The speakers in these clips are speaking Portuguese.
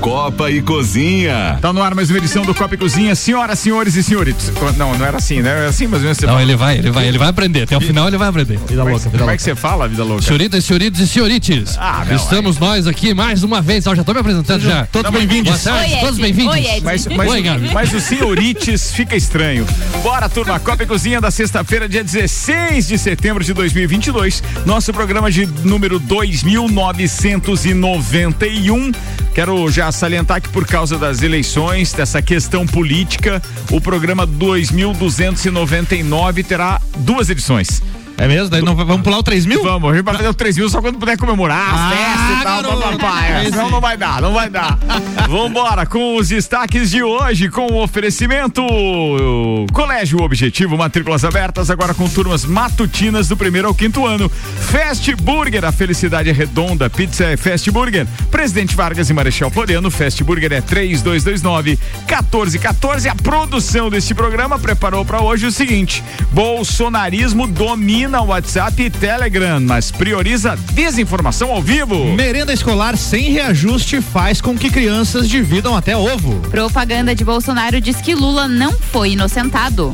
Copa e Cozinha. Tá no ar mais uma edição do Copa e Cozinha. Senhoras, senhores e senhoritos. Não, não era assim, né? Era assim, mas você Não, fala. ele vai, ele vai, ele vai aprender. Até o final ele vai aprender. Vida louca, vida Como é que você fala, vida louca? Senhoritas, senhoritos e senhorites. Ah, meu Estamos ai. nós aqui mais uma vez. Eu já tô me apresentando já. Todos bem-vindos. Boa tarde, Oi, todos bem-vindos. Mas, mas, Oi, Gabi. mas o senhorites fica estranho. Bora, turma. Copa e Cozinha da sexta-feira, dia 16 de setembro de 2022. Nosso programa de número 2991. Quero já salientar que por causa das eleições, dessa questão política, o programa 2299 terá duas edições. É mesmo? Daí não, vamos pular o 3 mil? Vamos, a gente vai fazer o 3 mil só quando puder comemorar, ah, festa e tal, papai. É, não, não vai dar, não vai dar. Vambora com os destaques de hoje, com o oferecimento Colégio Objetivo, matrículas abertas, agora com turmas matutinas do primeiro ao quinto ano. Fast Burger, a felicidade é redonda. Pizza é Fast Burger. Presidente Vargas e Marechal Floriano, Fast Burger é 3229 1414. A produção deste programa preparou para hoje o seguinte: bolsonarismo domina o WhatsApp e Telegram, mas prioriza desinformação ao vivo. Merenda escolar sem reajuste faz com que crianças dividam até ovo. Propaganda de Bolsonaro diz que Lula não foi inocentado.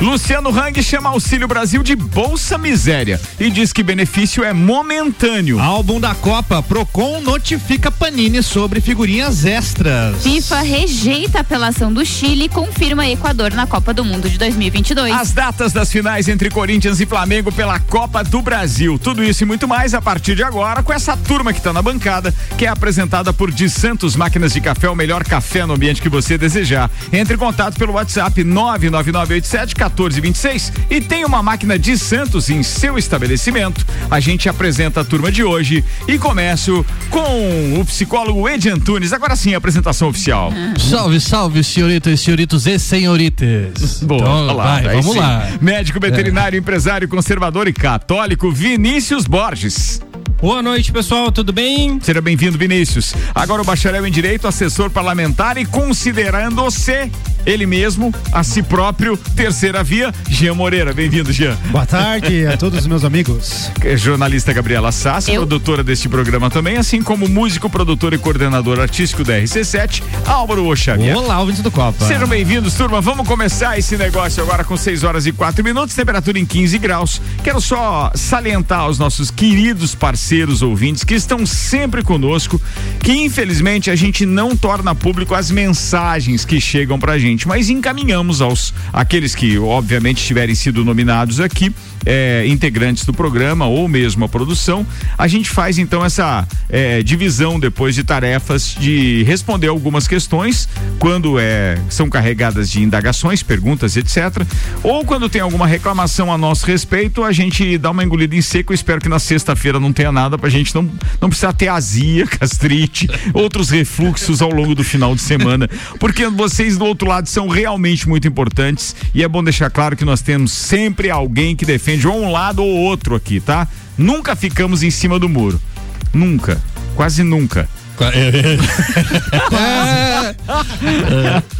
Luciano Hang chama Auxílio Brasil de Bolsa Miséria e diz que benefício é momentâneo. Álbum da Copa, Procon notifica Panini sobre figurinhas extras. FIFA rejeita a apelação do Chile e confirma Equador na Copa do Mundo de 2022. As datas das finais entre Corinthians e Flamengo pela Copa do Brasil. Tudo isso e muito mais a partir de agora com essa turma que está na bancada, que é apresentada por De Santos Máquinas de Café, o melhor café no ambiente que você desejar. Entre em contato pelo WhatsApp 99987 1426 e tem uma máquina de Santos em seu estabelecimento. A gente apresenta a turma de hoje e começo com o psicólogo Ed Antunes. Agora sim, a apresentação oficial. Salve, salve, senhoritas, senhoritos e senhoritas. Boa, então, lá, vai, vamos sim. lá. Médico veterinário, é. empresário, conservador e católico, Vinícius Borges. Boa noite, pessoal, tudo bem? Seja bem-vindo, Vinícius. Agora o bacharel em Direito, assessor parlamentar e considerando-se ele mesmo, a si próprio, terceira via, Jean Moreira. Bem-vindo, Jean. Boa tarde a todos os meus amigos. É jornalista Gabriela Sassi, Eu? produtora deste programa também, assim como músico, produtor e coordenador artístico da RC7, Álvaro Oxavier. Olá, ouvintes do Copa. Sejam bem-vindos, turma. Vamos começar esse negócio agora com 6 horas e 4 minutos, temperatura em 15 graus. Quero só salientar aos nossos queridos parceiros parceiros ouvintes que estão sempre conosco, que infelizmente a gente não torna público as mensagens que chegam pra gente, mas encaminhamos aos aqueles que obviamente tiverem sido nominados aqui, é, integrantes do programa ou mesmo a produção, a gente faz então essa é, divisão depois de tarefas de responder algumas questões quando é, são carregadas de indagações, perguntas, etc. Ou quando tem alguma reclamação a nosso respeito, a gente dá uma engolida em seco. Espero que na sexta-feira não tenha nada pra gente não, não precisar ter azia, gastrite, outros refluxos ao longo do final de semana. Porque vocês do outro lado são realmente muito importantes e é bom deixar claro que nós temos sempre alguém que defende um lado ou outro aqui, tá? Nunca ficamos em cima do muro. Nunca. Quase nunca. É.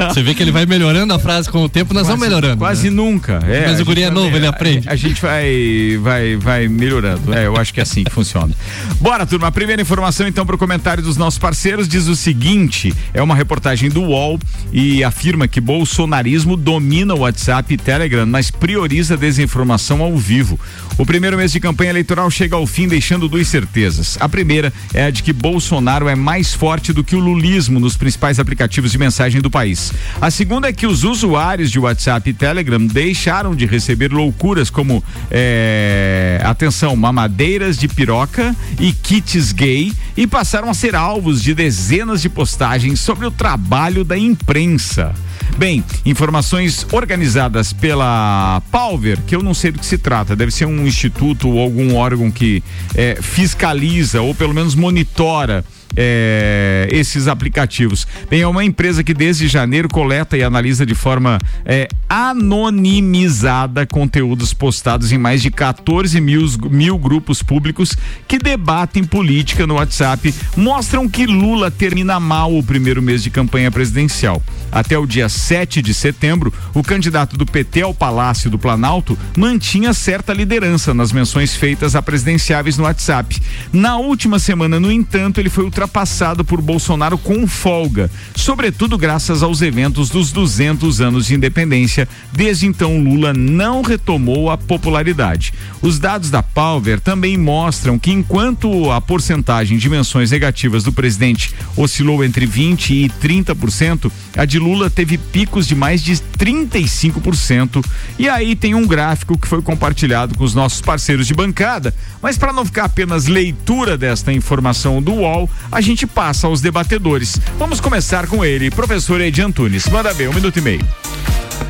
Você vê que ele vai melhorando a frase com o tempo, nós quase, vamos melhorando. Quase né? nunca. É, Mas o guri é novo, ele aprende. A, a, gente vai, vai, vai melhorando. É, eu acho que é assim que funciona. Bora, turma. A primeira informação, então, para o comentário dos nossos parceiros diz o seguinte: é uma reportagem do UOL e afirma que bolsonarismo domina o WhatsApp e Telegram, mas prioriza a desinformação ao vivo. O primeiro mês de campanha eleitoral chega ao fim, deixando duas certezas. A primeira é a de que Bolsonaro é mais forte do que o lulismo nos principais aplicativos de mensagem do país. A segunda é que os usuários de WhatsApp e Telegram deixaram de receber loucuras como é, atenção, mamadeiras de piroca e kits gay e passaram a ser alvos de dezenas de postagens sobre o trabalho da imprensa. Bem, informações organizadas pela Palver, que eu não sei do que se trata, deve ser um instituto ou algum órgão que é, fiscaliza ou pelo menos monitora é, esses aplicativos. Bem, é uma empresa que desde janeiro coleta e analisa de forma é, anonimizada conteúdos postados em mais de 14 mil, mil grupos públicos que debatem política no WhatsApp, mostram que Lula termina mal o primeiro mês de campanha presidencial. Até o dia 7 de setembro, o candidato do PT ao Palácio do Planalto mantinha certa liderança nas menções feitas a presidenciáveis no WhatsApp. Na última semana, no entanto, ele foi ultrapassado por Bolsonaro com folga, sobretudo graças aos eventos dos 200 anos de independência. Desde então, Lula não retomou a popularidade. Os dados da Palver também mostram que enquanto a porcentagem de menções negativas do presidente oscilou entre 20 e 30%, a de Lula teve picos de mais de 35%. E aí tem um gráfico que foi compartilhado com os nossos parceiros de bancada, mas para não ficar apenas leitura desta informação do UOL, a gente passa aos debatedores. Vamos começar com ele, professor Edi Antunes. Manda bem, um minuto e meio.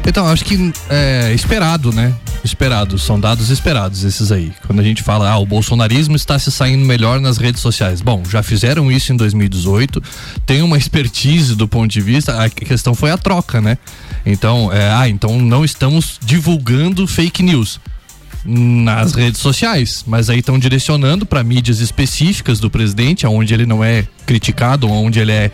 Então, acho que é esperado, né? Esperado, são dados esperados esses aí. Quando a gente fala, ah, o bolsonarismo está se saindo melhor nas redes sociais. Bom, já fizeram isso em 2018, tem uma expertise do ponto de vista, a questão foi a troca, né? Então, é, ah, então não estamos divulgando fake news nas redes sociais, mas aí estão direcionando para mídias específicas do presidente, onde ele não é criticado, onde ele é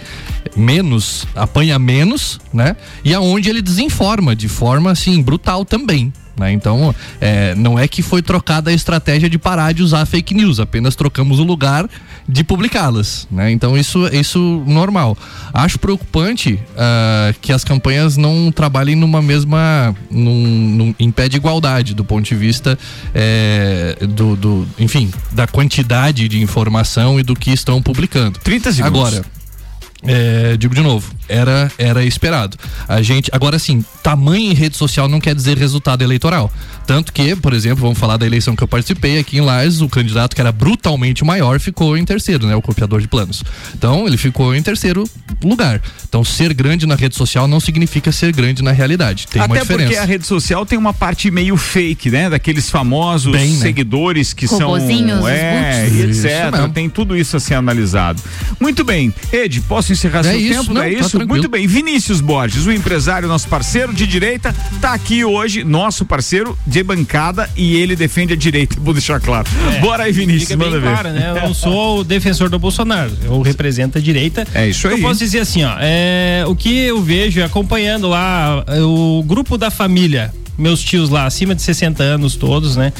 menos, apanha menos, né? E aonde ele desinforma de forma assim brutal também. Né? Então, é, não é que foi trocada a estratégia de parar de usar fake news, apenas trocamos o lugar de publicá-las. Né? Então, isso isso normal. Acho preocupante uh, que as campanhas não trabalhem numa mesma. Num, num, em pé de igualdade, do ponto de vista é, do, do, enfim, da quantidade de informação e do que estão publicando. 30 segundos. Agora, é, digo de novo, era, era esperado. A gente, agora sim, tamanho em rede social não quer dizer resultado eleitoral. Tanto que, por exemplo, vamos falar da eleição que eu participei aqui em Lages, o candidato que era brutalmente maior ficou em terceiro, né? O copiador de planos. Então, ele ficou em terceiro lugar. Então, ser grande na rede social não significa ser grande na realidade. Tem Até uma diferença. porque a rede social tem uma parte meio fake, né? Daqueles famosos Bem, né? seguidores que são. É, e etc. Tem tudo isso a ser analisado. Muito bem. Ed, posso encerrar É seu isso, tempo? não, é isso? Tranquilo. Muito bem. Vinícius Borges, o empresário, nosso parceiro de direita, tá aqui hoje, nosso parceiro de bancada, e ele defende a direita, vou deixar claro. Bora aí, Vinícius, Fica bem manda ver. claro, né? Eu não sou o defensor do Bolsonaro, eu represento a direita. É isso aí. Eu posso dizer assim, ó, é, o que eu vejo acompanhando lá é, o grupo da família, meus tios lá, acima de 60 anos todos, né?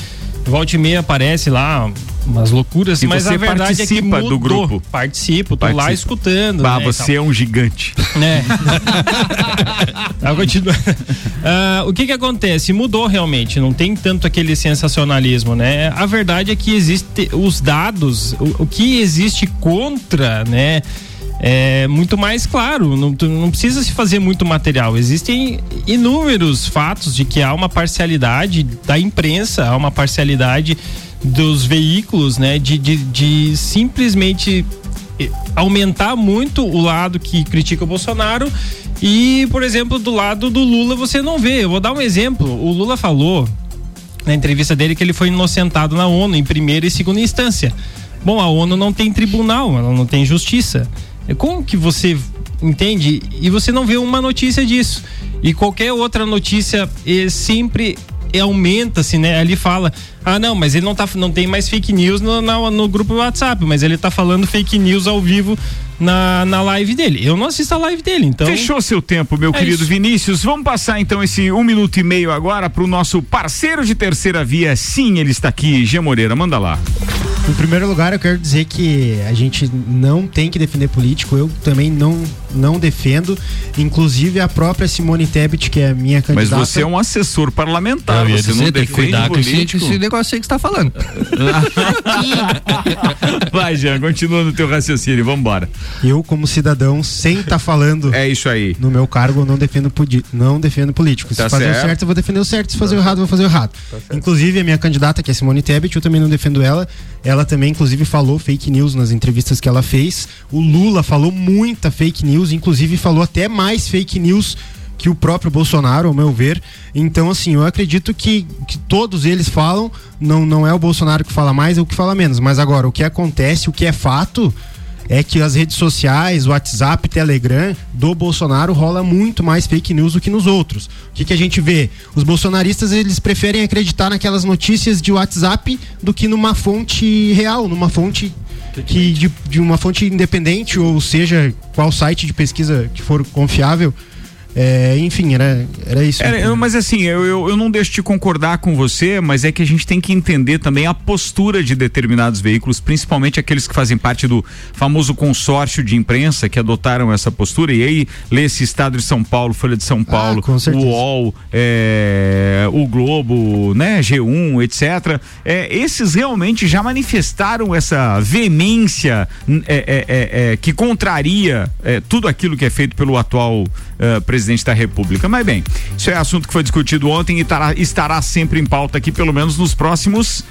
Volta e meia aparece lá umas loucuras, E mas você a verdade é que participa mudou. do grupo? Participo, tô lá Participa. escutando. Bah, né, você é um gigante. Tá, continua. Ah, o que que acontece? Mudou realmente, não tem tanto aquele sensacionalismo, né? A verdade é que existe os dados, o, o que existe contra, né? É muito mais claro, não, não precisa se fazer muito material. Existem inúmeros fatos de que há uma parcialidade da imprensa, há uma parcialidade dos veículos, né? De, de, de simplesmente eh, aumentar muito o lado que critica o Bolsonaro e, por exemplo, do lado do Lula você não vê. Eu vou dar um exemplo. O Lula falou na entrevista dele que ele foi inocentado na ONU em primeira e segunda instância. Bom, a ONU não tem tribunal, ela não tem justiça. É Como que você entende e você não vê uma notícia disso? E qualquer outra notícia eh, sempre aumenta-se, né? Ali fala, ah não, mas ele não tá, não tem mais fake news no, na- no grupo do WhatsApp, mas ele tá falando fake news ao vivo na, na live dele. Eu não assisto a live dele, então. Fechou seu tempo, meu É querido isso. Vinícius. Vamos passar então esse um minuto e meio agora pro nosso parceiro de terceira via. Sim, ele está aqui, G Moreira. Manda lá. Em primeiro lugar, eu quero dizer que a gente não tem que defender político. Eu também não, não defendo. Inclusive a própria Simone Tebet, que é a minha Mas candidata. você é um assessor parlamentar. Você dizer, não tem que defende cuidar com esse, político. esse negócio aí que você tá falando. Vai, Jean, continua no teu raciocínio. Vambora. Eu, como cidadão, sem estar falando É isso aí. no meu cargo, eu não defendo, não defendo político. Se Tá fazer certo. Tá o certo, eu vou defender o certo. Se fazer o errado, eu vou fazer o errado. inclusive, a minha candidata, que é Simone Tebet, eu também não defendo ela. Ela também, inclusive, falou fake news nas entrevistas que ela fez. O Lula falou muita fake news, inclusive falou até mais fake news que o próprio Bolsonaro, ao meu ver. Então, assim, eu acredito que, que todos eles falam, não, não é o Bolsonaro que fala mais, é o que fala menos. Mas agora, o que acontece, o que é fato, é que as redes sociais, WhatsApp, Telegram do Bolsonaro rola muito mais fake news do que nos outros. O que, que a gente vê? Os bolsonaristas eles preferem acreditar naquelas notícias de WhatsApp do que numa fonte real, numa fonte que de, de uma fonte independente ou seja qual site de pesquisa que for confiável. É, enfim, era, era isso. Era, eu- mas assim, eu, eu, eu não deixo de concordar com você, mas é que a gente tem que entender também a postura de determinados veículos, principalmente aqueles que fazem parte do famoso consórcio de imprensa que adotaram essa postura. E aí, lê esse Estado de São Paulo, Folha de São Paulo, com o. UOL, é, o Globo, né, G1, etc. É, esses realmente já manifestaram essa veemência é, é, é, que contraria tudo aquilo que é feito pelo atual eh, presidente da República. Mas bem, isso é assunto que foi discutido ontem e estará, estará sempre em pauta aqui, pelo menos nos próximos.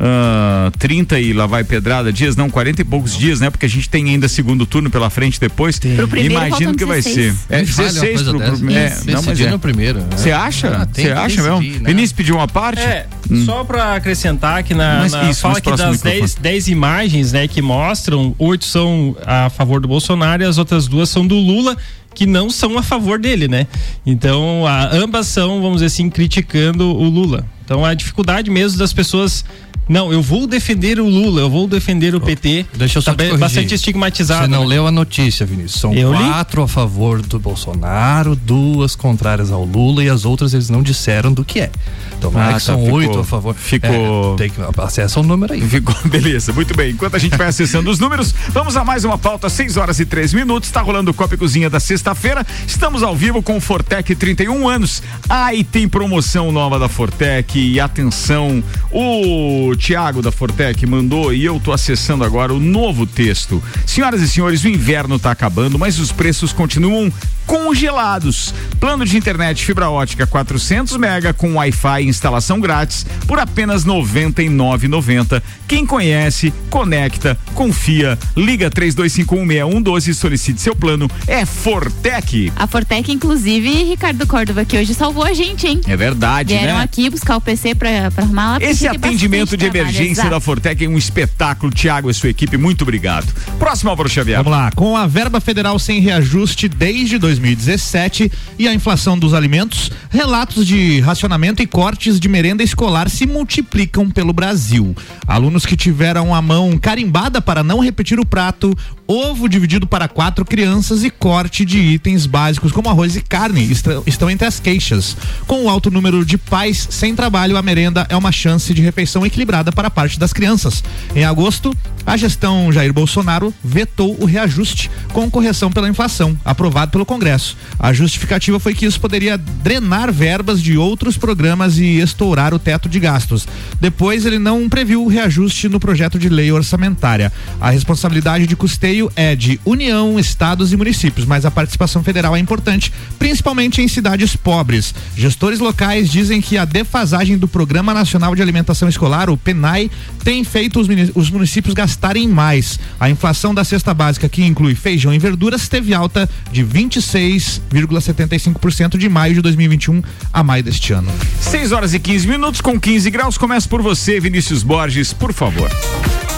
ah, 30 e lá vai pedrada dias, não, 40 e poucos dias, né? Porque a gente tem ainda segundo turno pela frente depois. Pro primeiro Imagino que vai 16. ser. É Me falha uma 16 coisa pro, pro, é, não, mas é. no primeiro. né? Você acha? Ah, tem Você que acha mesmo? né? Vinícius pediu uma parte? É, só para acrescentar que na, Mas na- isso, fala que das do microfone. 10, 10 imagens, né, que mostram, oito são a favor do Bolsonaro e as outras duas são do Lula, que não são a favor dele, né? Então, a- ambas são, vamos dizer assim, criticando o Lula. Então, a dificuldade mesmo das pessoas não, eu vou defender o Lula, eu vou defender o PT. Deixa eu só tá te bastante estigmatizado. Você não né? leu a notícia, Vinícius. São Eu li? quatro a favor do Bolsonaro, duas contrárias ao Lula e as outras eles não disseram do que é. Então não Ah, é tá, que são ficou- oito a favor. ficou- É, tem que acessa o número aí. Ficou, beleza, muito bem. Enquanto a gente vai acessando os números, vamos a mais uma pauta, 6 horas e 3 minutos. Está rolando o Copa e Cozinha da sexta-feira. Estamos ao vivo com o Fortec 31 anos. Ah, e tem promoção nova da Fortec. E atenção, o Tiago da Fortec mandou e eu tô acessando agora o novo texto. Senhoras e senhores, o inverno tá acabando, mas os preços continuam congelados. Plano de internet fibra ótica 400 mega com Wi-Fi e instalação grátis por apenas R$ 99,90. Quem conhece, conecta, confia. Liga 32516112 e solicite seu plano. É Fortec. A Fortec, inclusive, Ricardo Córdova, que hoje salvou a gente, hein? É verdade, Vieram né? aqui buscar o PC pra, pra arrumar lá. Esse atendimento de trabalho, emergência exato. da Fortec é um espetáculo. Tiago e sua equipe, muito obrigado. Próximo, Álvaro Xavier. Vamos lá, com a verba federal sem reajuste desde 2017 e a inflação dos alimentos, relatos de racionamento e cortes de merenda escolar se multiplicam pelo Brasil. Alunos que tiveram a mão carimbada para não repetir o prato, ovo dividido para quatro crianças e corte de itens básicos como arroz e carne estão entre as queixas. Com o alto número de pais sem trabalho, a merenda é uma chance de refeição equilibrada para a parte das crianças. Em agosto, a gestão Jair Bolsonaro vetou o reajuste com correção pela inflação, aprovado pelo Congresso. A justificativa foi que isso poderia drenar verbas de outros programas e estourar o teto de gastos. Depois, ele não previu o reajuste no projeto de lei orçamentária. A responsabilidade de custeio é de União, estados e municípios, mas a participação federal é importante, principalmente em cidades pobres. Gestores locais dizem que a defasagem do Programa Nacional de Alimentação Escolar, o PENAI, tem feito os municípios gastarem mais. A inflação da cesta básica, que inclui feijão e verduras, teve alta de 26,75% de maio de 2021 a maio deste ano. 6 horas e 15 minutos com 15 graus. Começa por você, Vinícius Borges, por favor.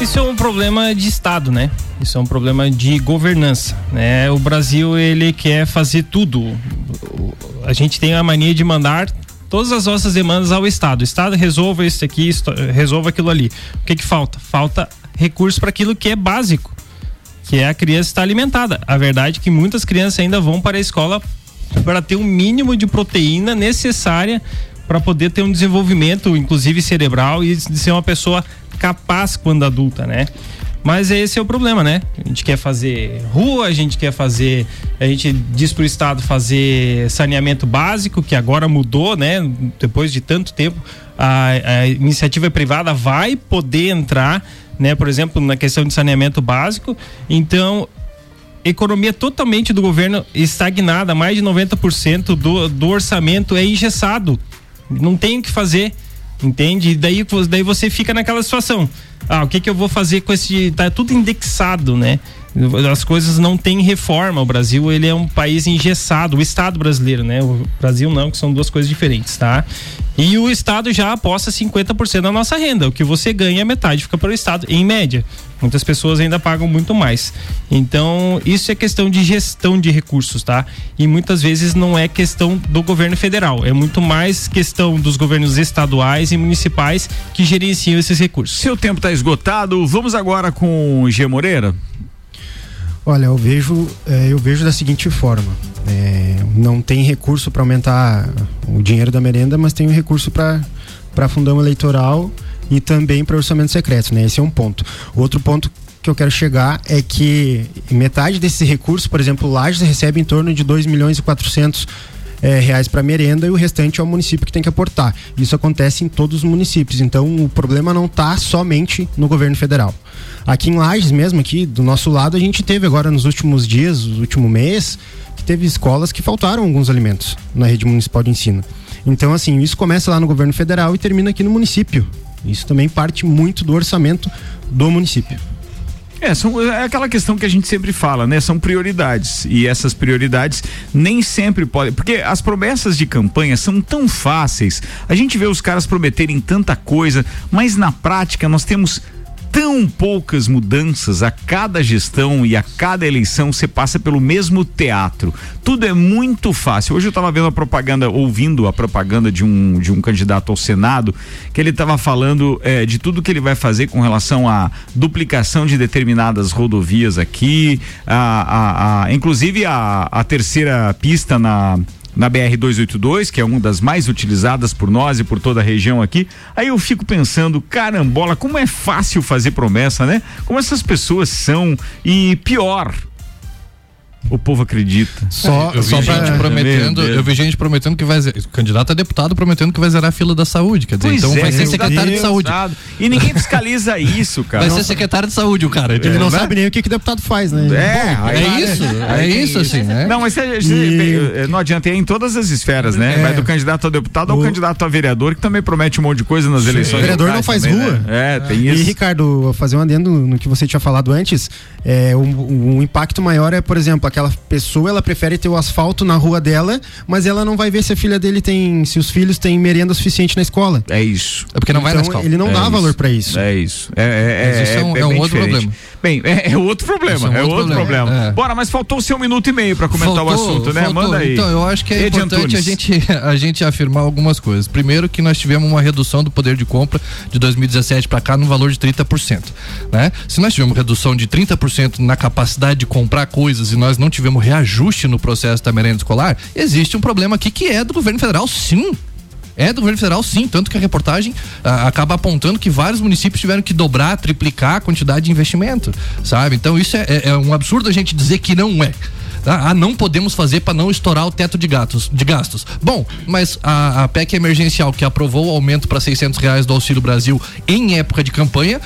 Isso é um problema de Estado, né? Isso é um problema de governança, né? O Brasil, ele quer fazer tudo. A gente tem a mania de mandar todas as nossas demandas ao Estado. O Estado resolva isso aqui, resolva aquilo ali. O que que falta? Falta recurso para aquilo que é básico, que é a criança estar alimentada. A verdade é que muitas crianças ainda vão para a escola para ter o mínimo de proteína necessária para poder ter um desenvolvimento, inclusive cerebral, e de ser uma pessoa capaz quando adulta, né? Mas esse é o problema, né? A gente quer fazer rua, a gente quer fazer. A gente diz pro Estado fazer saneamento básico, que agora mudou, né? Depois de tanto tempo, a, a iniciativa privada vai poder entrar, né? Por exemplo, na questão de saneamento básico. Então, economia totalmente do governo estagnada, mais de 90% do, do orçamento é engessado. Não tem o que fazer, entende? E daí, daí você fica naquela situação. Ah, o que que eu vou fazer com esse. Tá tudo indexado, né? As coisas não têm reforma. O Brasil, ele é um país engessado, o Estado brasileiro, né? O Brasil não, que são duas coisas diferentes, tá? E o Estado já aposta 50% da nossa renda. O que você ganha, metade fica para o Estado, em média. Muitas pessoas ainda pagam muito mais. Então, isso é questão de gestão de recursos, tá? E muitas vezes não é questão do governo federal, é muito mais questão dos governos estaduais e municipais que gerenciam esses recursos. Seu tempo está esgotado. Vamos agora com o G Moreira. Olha, eu vejo, é, eu vejo da seguinte forma: é, não tem recurso para aumentar o dinheiro da merenda, mas tem o recurso para fundão eleitoral e também para orçamento secreto, né? Esse é um ponto. Outro ponto que eu quero chegar é que metade desse recurso, por exemplo, Lages recebe em torno de 2 milhões e 400 é, reais para merenda e o restante é o município que tem que aportar. Isso acontece em todos os municípios. Então o problema não está somente no governo federal. Aqui em Lages mesmo, aqui do nosso lado, a gente teve agora nos últimos dias, no último mês, que teve escolas que faltaram alguns alimentos na rede municipal de ensino. Então, assim, isso começa lá no governo federal e termina aqui no município. Isso também parte muito do orçamento do município. É, são, é aquela questão que a gente sempre fala, né? São prioridades. E essas prioridades nem sempre podem. Porque as promessas de campanha são tão fáceis. A gente vê os caras prometerem tanta coisa, mas na prática nós temos tão poucas mudanças a cada gestão e a cada eleição você passa pelo mesmo teatro. Tudo é muito fácil. Hoje eu estava vendo a propaganda, ouvindo a propaganda de um, de um candidato ao Senado, que ele estava falando é, de tudo que ele vai fazer com relação à duplicação de determinadas rodovias aqui, a, a, a inclusive a, a terceira pista na na BR 282, que é uma das mais utilizadas por nós e por toda a região aqui. Aí eu fico pensando, carambola, como é fácil fazer promessa, né? Como essas pessoas são e pior, o povo acredita. Só, eu vi só gente pra... prometendo, eu vi gente prometendo que vai candidato a deputado prometendo que vai zerar a fila da saúde, quer dizer, pois então é, vai ser secretário Deus de saúde. E ninguém fiscaliza isso, cara. Vai ser secretário de saúde o cara. Ele não sabe nem o que que deputado faz, né? É, Bom, é isso, é, isso assim, né? Não, mas você, e... não adianta é em todas as esferas, né? É. Vai do candidato a deputado ao candidato a vereador que também promete um monte de coisa nas Sim. eleições. O vereador não faz também, rua. Né? É, tem isso. E Ricardo, fazer um adendo no que você tinha falado antes, é um, um impacto maior é, por exemplo, aquela pessoa ela prefere ter o asfalto na rua dela, mas ela não vai ver se a filha dele tem, se os filhos têm merenda suficiente na escola. É isso. É porque não então, vai na escola. Ele não é dá isso. valor para isso. É isso. É, é, isso é, um, é, é um outro diferente. problema. Bem, é, é outro problema. É, um outro, outro problema. problema. É. Bora, mas faltou o seu minuto e meio para comentar faltou, o assunto, né? Faltou. Manda aí. Então, eu acho que é Ed importante a gente, a gente afirmar algumas coisas. Primeiro, que nós tivemos uma redução do poder de compra de 2017 para cá no valor de 30%. Né? Se nós tivemos redução de 30% na capacidade de comprar coisas e nós não tivemos reajuste no processo da merenda escolar, existe um problema aqui que é do governo federal, sim. É do governo federal, sim. Tanto que a reportagem ah, acaba apontando que vários municípios tiveram que dobrar, triplicar a quantidade de investimento, sabe? Então isso é, é, é um absurdo a gente dizer que não é. Ah, não podemos fazer para não estourar o teto de gastos. De gastos. Bom, mas a, a PEC emergencial que aprovou o aumento para 600 reais do Auxílio Brasil em época de campanha,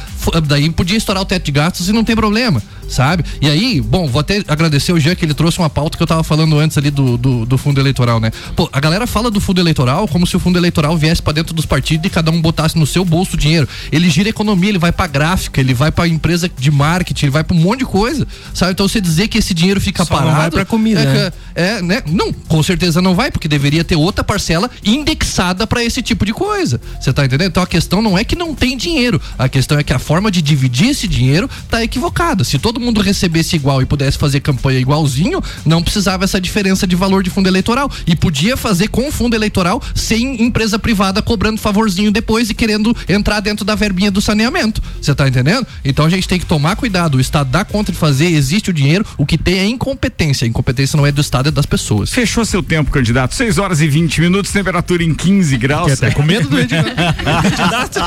daí podia estourar o teto de gastos e não tem problema, sabe? E aí, bom, vou até agradecer o Jean que ele trouxe uma pauta que eu tava falando antes ali do, do, do fundo eleitoral, né? Pô, a galera fala do fundo eleitoral como se o fundo eleitoral viesse para dentro dos partidos e cada um botasse no seu bolso o dinheiro. Ele gira economia, ele vai para gráfica, ele vai para empresa de marketing, ele vai para um monte de coisa, sabe? Então você dizer que esse dinheiro fica Só parado vai pra comida. É, né? é, né? Não, com certeza não vai, porque deveria ter outra parcela indexada para esse tipo de coisa. Você tá entendendo? Então a questão não é que não tem dinheiro, a questão é que a forma de dividir esse dinheiro tá equivocada. Se todo mundo recebesse igual e pudesse fazer campanha igualzinho, não precisava essa diferença de valor de fundo eleitoral e podia fazer com fundo eleitoral sem empresa privada cobrando favorzinho depois e querendo entrar dentro da verbinha do saneamento. Você tá entendendo? Então a gente tem que tomar cuidado. O Estado dá conta de fazer, existe o dinheiro, o que tem é incompetência. A incompetência não é do Estado, é das pessoas. Fechou seu tempo, candidato. 6 horas e 20 minutos, temperatura em 15 graus. Até com medo do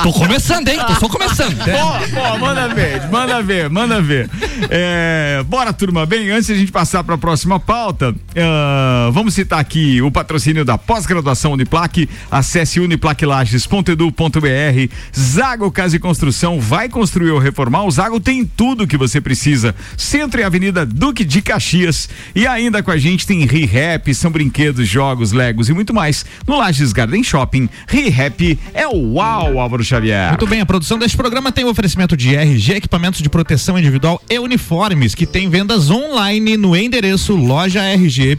Tô começando, hein? Tô só começando. Pô, pô, manda ver, manda ver, manda ver. É, bora, turma. Bem, antes de a gente passar para a próxima pauta, uh, vamos citar aqui o patrocínio da pós-graduação Uniplaque. Acesse uniplaquilages.edu.br. Zago Casa e Construção vai construir ou reformar. O Zago tem tudo que você precisa. Centro e Avenida Duque de Caxias. E ainda com a gente tem ReHap, são brinquedos, jogos, legos e muito mais. No Lages Garden Shopping, ReHap é o uau, Álvaro Xavier. Muito bem, a produção deste programa tem o oferecimento de RG, equipamentos de proteção individual e uniformes, que tem vendas online no endereço loja RG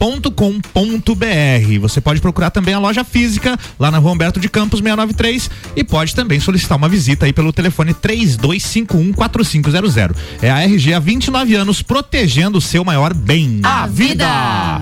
EPI Você pode procurar também a loja física lá na Rua Humberto de Campos 693 e pode também solicitar uma visita aí pelo telefone 32514500. É a RG há 29 anos protegendo o seu maior bem. A vida.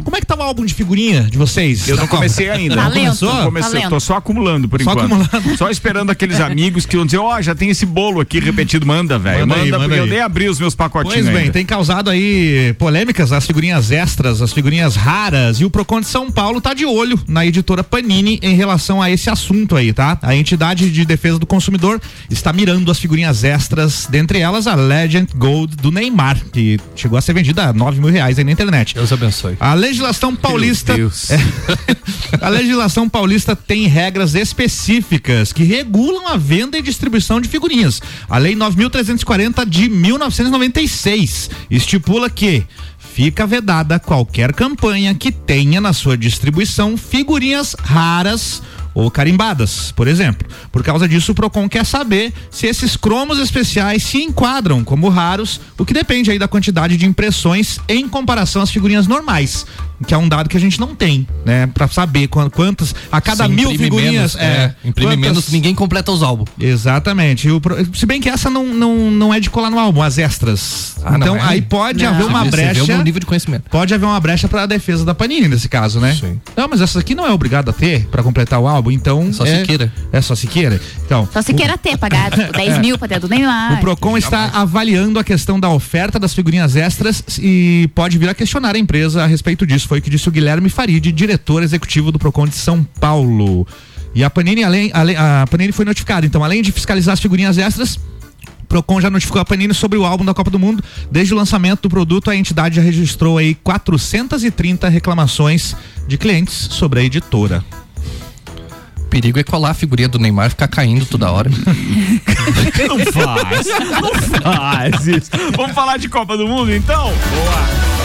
Como é que tá o álbum de figurinha de vocês? Eu não comecei ainda. Tá Não começou? tá Comecei, tô só acumulando por Só enquanto. acumulando. Só esperando aqueles amigos que vão dizer, ó, já tem esse bolo aqui repetido, manda, velho. Manda Manda, aí, manda eu nem abri os meus pacotinhos Pois bem, ainda. tem causado aí polêmicas as figurinhas extras, as figurinhas raras e o Procon de São Paulo tá de olho na editora Panini em relação a esse assunto aí, tá? A entidade de defesa do consumidor está mirando as figurinhas extras, dentre elas a Legend Gold do Neymar, que chegou a ser vendida a nove mil reais aí na internet. Deus abençoe. A legislação paulista. Deus. É. a legislação paulista tem regras específicas que regulam a venda e distribuição de figurinhas. A Lei 9.340 de 1996 estipula que fica vedada qualquer campanha que tenha na sua distribuição figurinhas raras ou carimbadas, por exemplo. Por causa disso, o Procon quer saber se esses cromos especiais se enquadram como raros, o que depende aí da quantidade de impressões em comparação às figurinhas normais, que é um dado que a gente não tem, né, Pra saber quan- quantas a cada mil figurinhas menos, é, imprime quantas- menos, ninguém completa os álbuns. Exatamente. O se bem que essa não, não, não é de colar no álbum, as extras. Ah, não então é? aí pode Não. haver uma Você vê brecha. o meu nível de conhecimento. Pode haver uma brecha para a defesa da Panini nesse caso, né? Sim. Não, mas essa aqui não é obrigada a ter para completar o álbum, então. Só é, se queira. É só se queira. Então. Só se queira ter, pagar tipo, 10 mil pra ter do Neymar. O Procon está avaliando a questão da oferta das figurinhas extras e pode vir a questionar a empresa a respeito disso. Foi o que disse o Guilherme Farid, diretor executivo do Procon de São Paulo. E a Panini, além, além- a Panini foi notificada. Então, além de fiscalizar as figurinhas extras, o Procon já notificou a Panini sobre o álbum da Copa do Mundo. Desde o lançamento do produto, a entidade já registrou aí 430 reclamações de clientes sobre a editora. Perigo é colar a figurinha do Neymar e ficar caindo toda hora. Não faz. Não faz isso. Vamos falar de Copa do Mundo, então? Boa.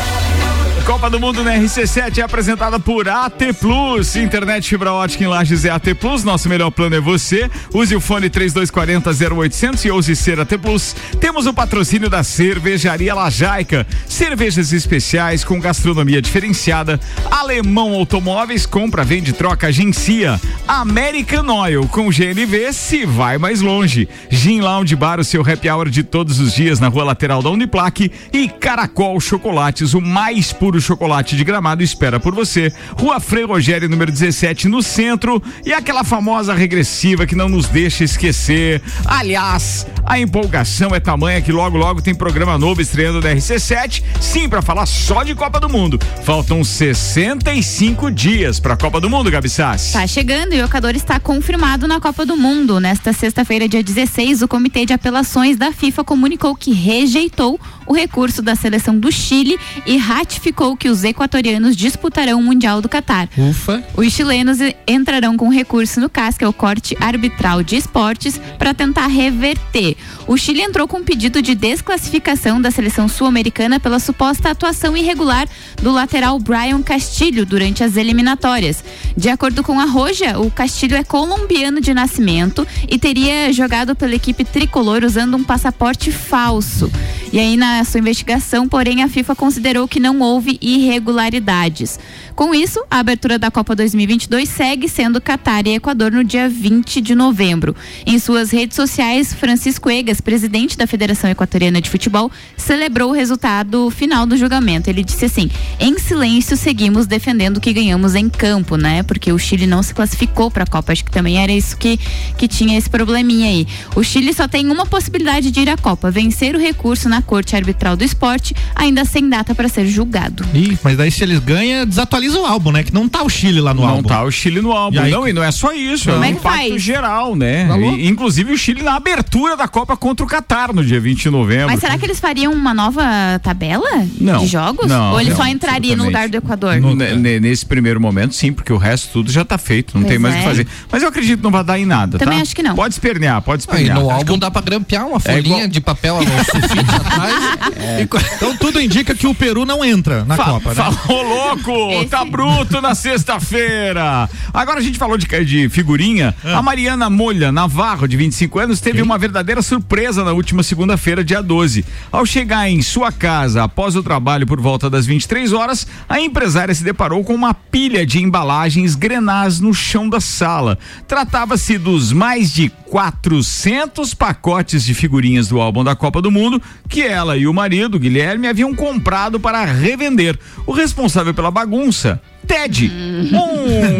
Copa do Mundo na RC7 é apresentada por AT Plus. Internet fibra ótica em Lages é AT Plus. Nosso melhor plano é você. Use o fone 3240 0800 e ouse ser AT Plus. Temos o patrocínio da Cervejaria Lajaica. Cervejas especiais com gastronomia diferenciada. Alemão Automóveis, compra, vende, troca, agencia. American Oil com GNV se vai mais longe. Gin Lounge Bar, o seu happy hour de todos os dias na rua lateral da Uniplaque. E Caracol Chocolates, o mais puro chocolate de gramado, espera por você. Rua Frei Rogério, número 17, no centro. E aquela famosa regressiva que não nos deixa esquecer. Aliás, a empolgação é tamanha que logo, logo tem programa novo estreando da RC7. Sim, para falar só de Copa do Mundo. Faltam 65 dias para a Copa do Mundo, Gabi Sassi. Tá chegando e o Ocador está confirmado na Copa do Mundo. Nesta sexta-feira, dia 16, o Comitê de Apelações da FIFA comunicou que rejeitou o recurso da seleção do Chile e ratificou que os equatorianos disputarão o Mundial do Catar. Ufa. Os chilenos entrarão com recurso no CAS, que é o Corte Arbitral de Esportes, para tentar reverter. O Chile entrou com um pedido de desclassificação da seleção sul-americana pela suposta atuação irregular do lateral Brian Castilho durante as eliminatórias. De acordo com a Roja, o Castilho é colombiano de nascimento e teria jogado pela equipe tricolor usando um passaporte falso. E aí, na sua investigação, porém, a FIFA considerou que não houve irregularidades. Com isso, a abertura da Copa 2022 segue sendo Catar e Equador no dia 20 de novembro. Em suas redes sociais, Francisco Egas, presidente da Federação Equatoriana de Futebol, celebrou o resultado final do julgamento. Ele disse assim: em silêncio, seguimos defendendo que ganhamos em campo, né? Porque o Chile não se classificou para a Copa. Acho que também era isso que, que tinha esse probleminha aí. O Chile só tem uma possibilidade de ir à Copa: vencer o recurso na Corte Arbitral do Esporte, ainda sem data para ser julgado. Ih, mas daí se eles ganham, desatualiza o álbum, né? Que não tá o Chile lá no não álbum. tá o Chile no álbum. E aí- não, e não é só isso, Como é é um que impacto faz? geral, né? Tá? E, inclusive o Chile na abertura da Copa contra o Catar no dia 20 de novembro. Mas será que eles fariam uma nova tabela Não. de jogos? Não, Ou eles não, só entrariam no lugar do Equador? No- ne- nesse primeiro momento, sim, porque o resto tudo já tá feito, não Pois tem mais o é. que fazer. Mas eu acredito que não vai dar em nada, Também tá? acho que não. Pode espernear, pode Aí espernear. no álbum dá pra grampear uma folhinha igual- de papel sulfite Mas, Então tudo indica que o Peru não entra na Fa- Copa, né? Falou louco, Esse- tá bruto na sexta-feira. Agora a gente falou de, de figurinha. Ah. A Mariana Molha Navarro, de 25 anos, teve uma verdadeira surpresa na última segunda-feira, dia 12. Ao chegar em sua casa após o trabalho por volta das 23 horas, a empresária se deparou com uma pilha de embalagens grenás no chão da sala. Tratava-se dos mais de 400 pacotes de figurinhas do álbum da Copa do Mundo que ela e o marido, Guilherme, haviam comprado para revender. O responsável pela bagunça. Ted,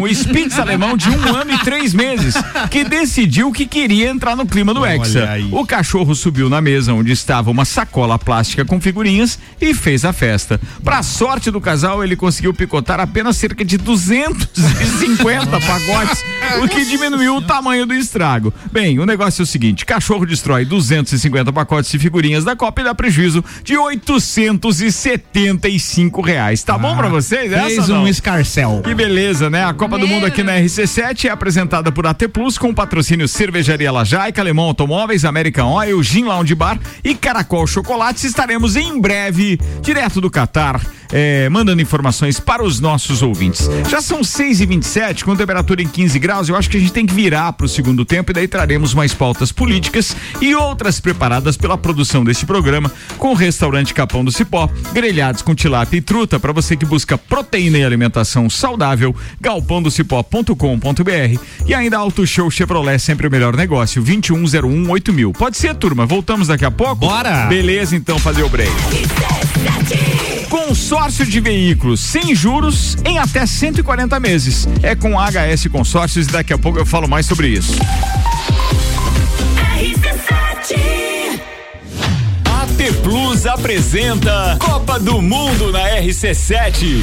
um Spitz alemão de um ano e três meses, que decidiu que queria entrar no clima do Hexa. O cachorro subiu na mesa onde estava uma sacola plástica com figurinhas e fez a festa. Pra sorte do casal, ele conseguiu picotar apenas cerca de 250 pacotes, o que diminuiu o tamanho do estrago. Bem, o negócio é o seguinte: cachorro destrói 250 pacotes de figurinhas da Copa e dá prejuízo de 875 reais. Tá bom pra vocês? Essa Fez não? um escarcel. Que beleza, né? A Copa do Mundo aqui na RC7 é apresentada por AT Plus com patrocínio Cervejaria Lajaica, Alemão Automóveis, American Oil, Gin Lounge Bar e Caracol Chocolates. Estaremos em breve, direto do Catar, eh, mandando informações para os nossos ouvintes. Já são 6 e 27 com temperatura em 15 graus. Eu acho que a gente tem que virar para o segundo tempo e daí traremos mais pautas políticas e outras preparadas pela produção deste programa com o restaurante Capão do Cipó, grelhados com tilápia e truta para você que busca proteína e alimentação saudável, galpondocipó.com.br e ainda Auto Show Chevrolet, sempre o melhor negócio, 2101 8000. Pode ser, turma? Voltamos daqui a pouco? Bora! Beleza, então, fazer o break. Consórcio de veículos sem juros em até 140 meses. É com HS Consórcios e daqui a pouco eu falo mais sobre isso. AT Plus apresenta Copa do Mundo na RC7.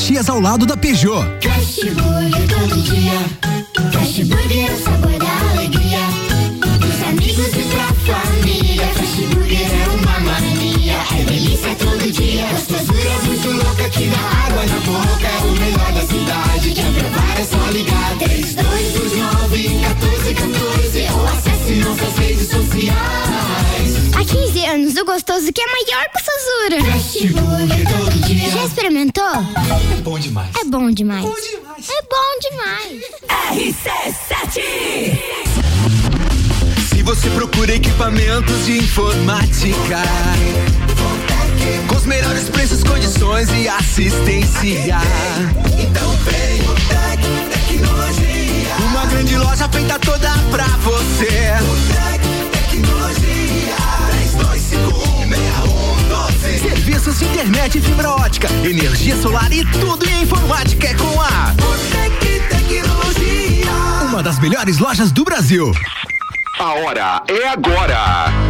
Caxias, ao lado da Peugeot. Fast Burger todo dia. Fast Burger é o sabor da alegria. Dos amigos e pra família. Fast Burger é uma mania. É delícia todo dia. Gostosura muito louca que dá água na boca. É o melhor da cidade. Quer provar é só ligar. 3229 1414 ou acesse nossas redes sociais. Há 15 anos, o gostoso que é maior que o Sazura. Fast Burger todo dia. Já experimentou? É bom demais. É bom demais. Bom demais. É bom demais. Se você procura equipamentos de informática com os melhores preços, condições e assistência, então vem o Tec Tecnologia. Uma grande loja feita toda pra você. O Tec Tecnologia 3251 6112. Serviços de internet e fibra ótica, energia solar e tudo em informática é com a Tecnologia. Uma das melhores lojas do Brasil. A hora é agora.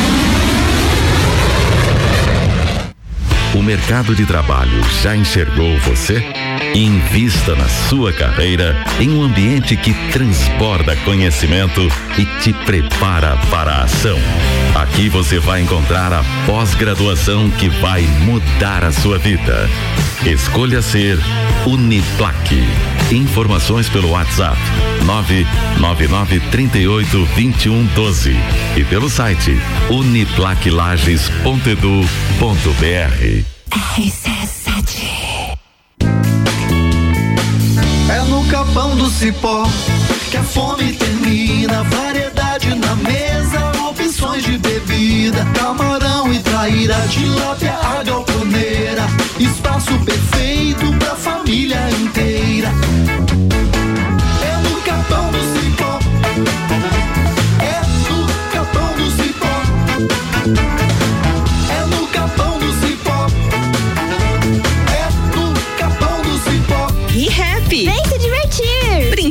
O mercado de trabalho já enxergou você? Invista na sua carreira em um ambiente que transborda conhecimento e te prepara para a ação. Aqui você vai encontrar a pós-graduação que vai mudar a sua vida. Escolha ser Uniplaque. Informações pelo WhatsApp 999 38 21 12 e pelo site uniplaquilages.edu.br. É no capão do cipó que a fome termina. Variedade na mesa, de bebida. Camarão e traíra, tilápia, a galponeira. Espaço perfeito pra família inteira. É no capão do cipó.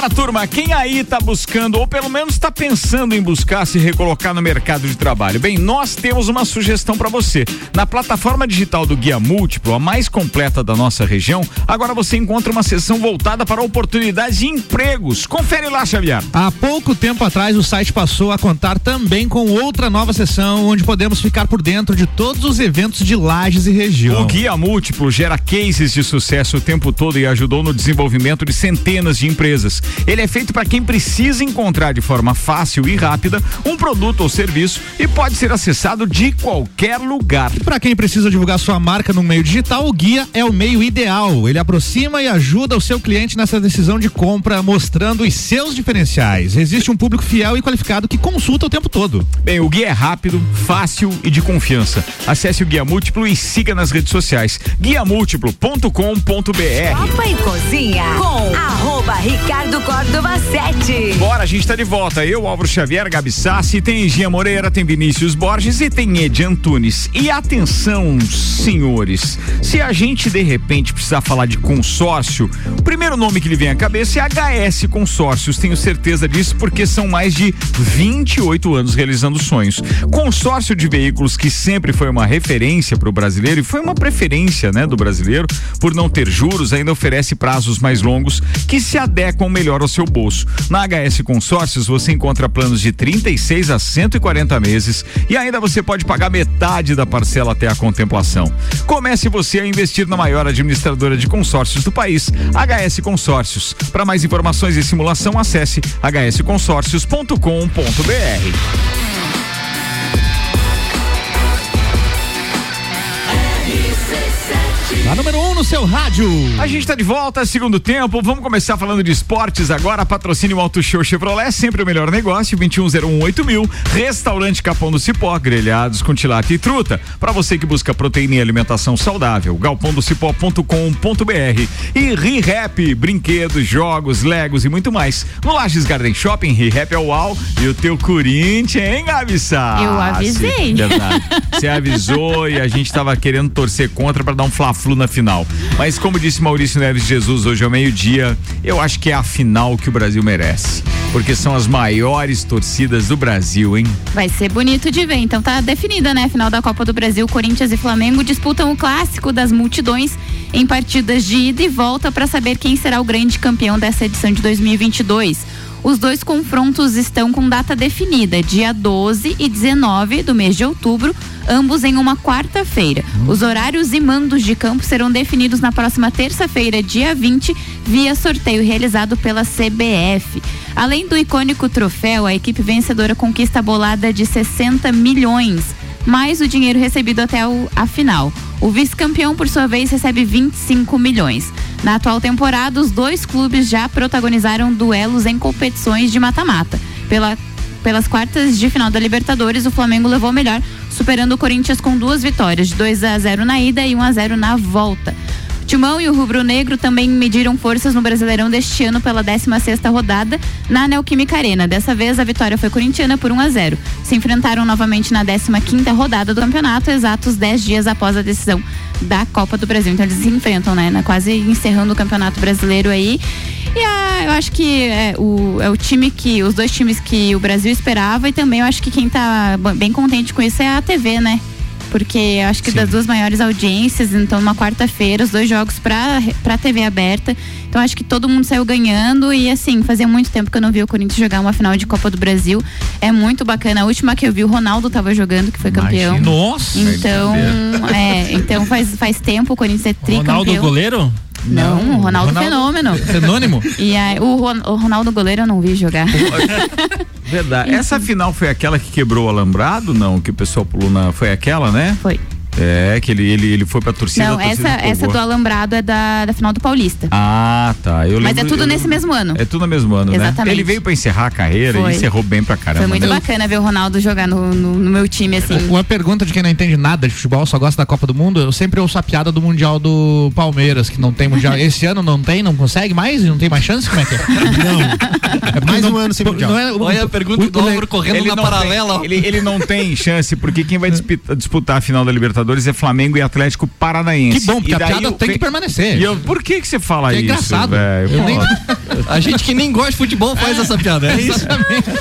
Bora, turma, quem aí tá buscando, ou pelo menos tá pensando em buscar se recolocar no mercado de trabalho? Bem, nós temos uma sugestão para você. Na plataforma digital do Guia Múltiplo, a mais completa da nossa região, agora você encontra uma seção voltada para oportunidades de empregos. Confere lá, Xavier. Há pouco tempo atrás, o site passou a contar também com outra nova seção, onde podemos ficar por dentro de todos os eventos de lajes e região. O Guia Múltiplo gera cases de sucesso o tempo todo e ajudou no desenvolvimento de centenas de empresas. Ele é feito para quem precisa encontrar de forma fácil e rápida um produto ou serviço e pode ser acessado de qualquer lugar. Para quem precisa divulgar sua marca no meio digital, o guia é o meio ideal. Ele aproxima e ajuda o seu cliente nessa decisão de compra, mostrando os seus diferenciais. Existe um público fiel e qualificado que consulta o tempo todo. Bem, o guia é rápido, fácil e de confiança. Acesse o Guia Múltiplo e siga nas redes sociais. guiamúltiplo.com.br. Copa e Cozinha com arroba Ricardo Córdova 7. Bora, a gente tá de volta. Eu, Álvaro Xavier, Gabi Sassi, tem Gia Moreira, tem Vinícius Borges e tem Edi Antunes. E atenção, senhores, se a gente de repente precisar falar de consórcio, o primeiro nome que lhe vem à cabeça é HS Consórcios. Tenho certeza disso porque são mais de 28 anos realizando sonhos. Consórcio de veículos que sempre foi uma referência para o brasileiro e foi uma preferência, né, do brasileiro por não ter juros, ainda oferece prazos mais longos que se adequam melhor ao seu bolso. Na HS Consórcios você encontra planos de 36 a 140 meses e ainda você pode pagar metade da parcela até a contemplação. Comece você a investir na maior administradora de consórcios do país, HS Consórcios. Para mais informações e simulação, acesse hsconsórcios.com.br. A número 1 um no seu rádio. A gente tá de volta, segundo tempo. Vamos começar falando de esportes agora. Patrocínio Auto Show Chevrolet, sempre o melhor negócio. 21018000 mil. Restaurante Capão do Cipó, grelhados com tilápia e truta. Para você que busca proteína e alimentação saudável, galpondocipó.com.br. E ReHap, brinquedos, jogos, legos e muito mais. No Lages Garden Shopping, ReHap é o UAU. E o teu Corinthians, hein, Gabi Sassi? Eu avisei. Verdade. Você avisou e a gente tava querendo torcer contra para dar um fla-flu na final. Mas como disse Maurício Neves Jesus hoje ao meio-dia, eu acho que é a final que o Brasil merece. Porque são as maiores torcidas do Brasil, hein? Vai ser bonito de ver. Então tá definida, né? Final da Copa do Brasil, Corinthians e Flamengo disputam o clássico das multidões em partidas de ida e volta para saber quem será o grande campeão dessa edição de 2022. Os dois confrontos estão com data definida, dia 12 e 19 do mês de outubro, ambos em uma quarta-feira. Os horários e mandos de campo serão definidos na próxima terça-feira, dia 20, via sorteio realizado pela CBF. Além do icônico troféu, a equipe vencedora conquista a bolada de 60 milhões, mais o dinheiro recebido até o- a final. O vice-campeão, por sua vez, recebe 25 milhões. Na atual temporada, os dois clubes já protagonizaram duelos em competições de mata-mata. Pela pelas quartas de final da Libertadores, o Flamengo levou melhor, superando o Corinthians com duas vitórias, de 2 a 0 na ida e 1 a 0 na volta. Timão e o Rubro Negro também mediram forças no Brasileirão deste ano pela 16ª rodada na Neoquímica Arena. Dessa vez a vitória foi corintiana por 1 a 0. Se enfrentaram novamente na 15ª rodada do campeonato, exatos 10 dias após a decisão da Copa do Brasil. Então eles se enfrentam, né? Quase encerrando o Campeonato Brasileiro aí. E ah, eu acho que é o, é o time que. Os dois times que o Brasil esperava e também eu acho que quem tá bem contente com isso é a TV, né? Porque eu acho que das duas maiores audiências, então numa quarta-feira, os dois jogos pra, pra TV aberta. Então acho que todo mundo saiu ganhando e assim, fazia muito tempo que eu não vi o Corinthians jogar uma final de Copa do Brasil. É muito bacana. A última que eu vi, o Ronaldo tava jogando, que foi campeão. Imagina. Nossa! Então, é, então faz, faz tempo o Corinthians é tricampeão. Ronaldo goleiro? Não, o Ronaldo, Ronaldo- Fenômeno. Fenônimo? E aí, o, o Ronaldo goleiro eu não vi jogar. Verdade. Essa final foi aquela que quebrou o alambrado? Não, que o pessoal pulou na. Foi aquela, né? Foi. É, que ele, ele, ele foi pra torcida. não, a torcida essa, essa do Alambrado é da, da final do Paulista. Ah, tá. Eu Mas é lembro- tudo eu nesse lembro- mesmo ano. É tudo no mesmo ano, né? Exatamente. Ele veio pra encerrar a carreira Foi. e encerrou bem pra caramba. Foi muito né? bacana ver o Ronaldo jogar no, no, no meu time, assim. Uma pergunta de quem não entende nada de futebol, só gosta da Copa do Mundo. Eu sempre ouço a piada do Mundial do Palmeiras, que não tem Mundial. Esse ano não tem, não consegue mais? Não tem mais chance? Como é que é? Não. Mais um ano sem Mundial. Não é, Olha a pergunta do Álvaro correndo Ele na não paralela. tem- ele, ele não tem chance, porque quem vai disputar, disputar a final da Libertadores é Flamengo e Atlético Paranaense. Que bom, porque E a piada tem que permanecer. E eu, por que que você fala É isso, engraçado. velho? Eu nem- A gente que nem gosta de futebol faz essa piada. É isso.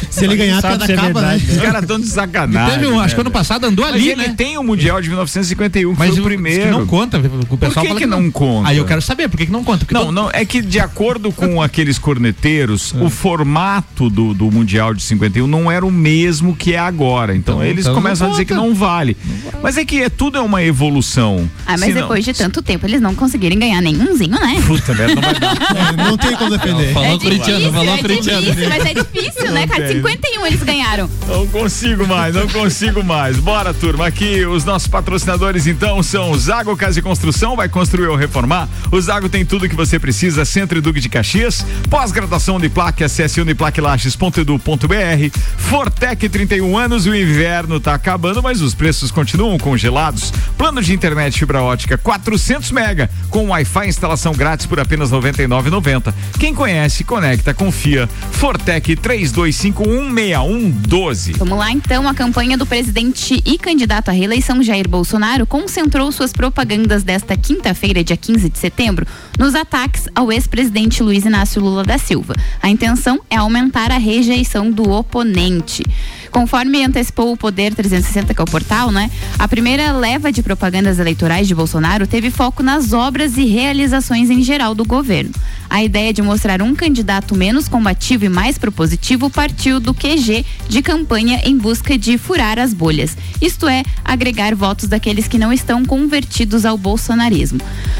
Se ele ganhar, a piada é acaba, né? verdade, Os caras estão de sacanagem. Teve um, acho que né, ano passado andou Mas ali, ele né? tem o Mundial de 1951, que Mas foi o primeiro. que não conta. O pessoal que fala que não conta? Aí eu quero saber, por que, que não conta? Porque Não, não, é que de acordo com aqueles corneteiros, É. o formato do, do Mundial de 51 não era o mesmo que é agora. Então, Então- eles então não começam a dizer que conta. não vale. Mas é que é, tudo é uma evolução. Ah, mas Se não- depois de tanto tempo eles não conseguirem ganhar nenhumzinho, né? Puta merda, não vai dar. É, não tem como defender. Falou é corintiano, difícil, falou é corintiano. difícil, mas é difícil, né, cara? tem. 51 eles ganharam. Não consigo mais, não consigo mais. Bora, turma. Aqui os nossos patrocinadores, então, são o Zago Casa e Construção. Vai construir ou reformar? O Zago tem tudo que você precisa. Centro e Duque de Caxias. Pós-graduação de placa, acesse uniplaquilages.edu.br. Fortec, 31 anos. O inverno tá acabando, mas os preços continuam congelados. Plano de internet fibra ótica 400 mega com Wi-Fi instalação grátis por apenas R$ 99,90. Quem conhece, conecta, confia. Fortec 32516112. Vamos lá, então. A campanha do presidente e candidato à reeleição Jair Bolsonaro concentrou suas propagandas desta quinta-feira, dia 15 de setembro, nos ataques ao ex-presidente Luiz Inácio Lula da Silva. A intenção é aumentar a rejeição do oponente. Conforme antecipou o Poder 360, que é o portal, né? A primeira leva de propagandas eleitorais de Bolsonaro teve foco nas obras e realizações em geral do governo. A ideia de mostrar um candidato menos combativo e mais propositivo partiu do QG de campanha em busca de furar as bolhas, isto é, agregar votos daqueles que não estão convertidos ao bolsonarismo.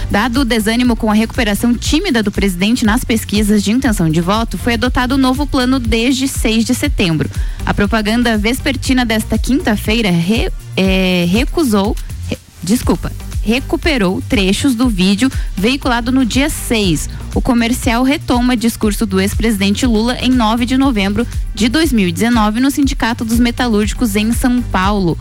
Dado o desânimo com a recuperação tímida do presidente nas pesquisas de intenção de voto, foi adotado o novo plano desde 6 de setembro. A propaganda vespertina desta quinta-feira re- eh, recusou. re- desculpa. Recuperou trechos do vídeo veiculado no dia 6. O comercial retoma discurso do ex-presidente Lula em 9 de novembro de 2019 no Sindicato dos Metalúrgicos em São Paulo.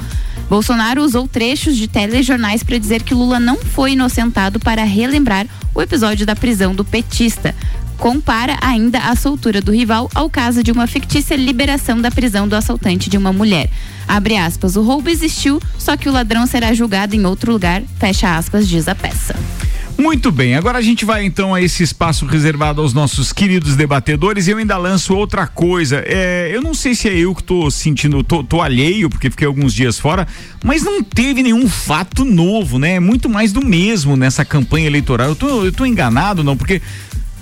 Bolsonaro usou trechos de telejornais para dizer que Lula não foi inocentado para relembrar o episódio da prisão do petista. Compara ainda a soltura do rival ao caso de uma fictícia liberação da prisão do assaltante de uma mulher. Abre aspas, o roubo existiu, só que o ladrão será julgado em outro lugar, fecha aspas, diz a peça. Muito bem, agora a gente vai então a esse espaço reservado aos nossos queridos debatedores e eu ainda lanço outra coisa. É, eu não sei se é eu que tô sentindo, tô, tô alheio, porque fiquei alguns dias fora, mas não teve nenhum fato novo, né? É muito mais do mesmo nessa campanha eleitoral. Eu tô, eu tô enganado, não, porque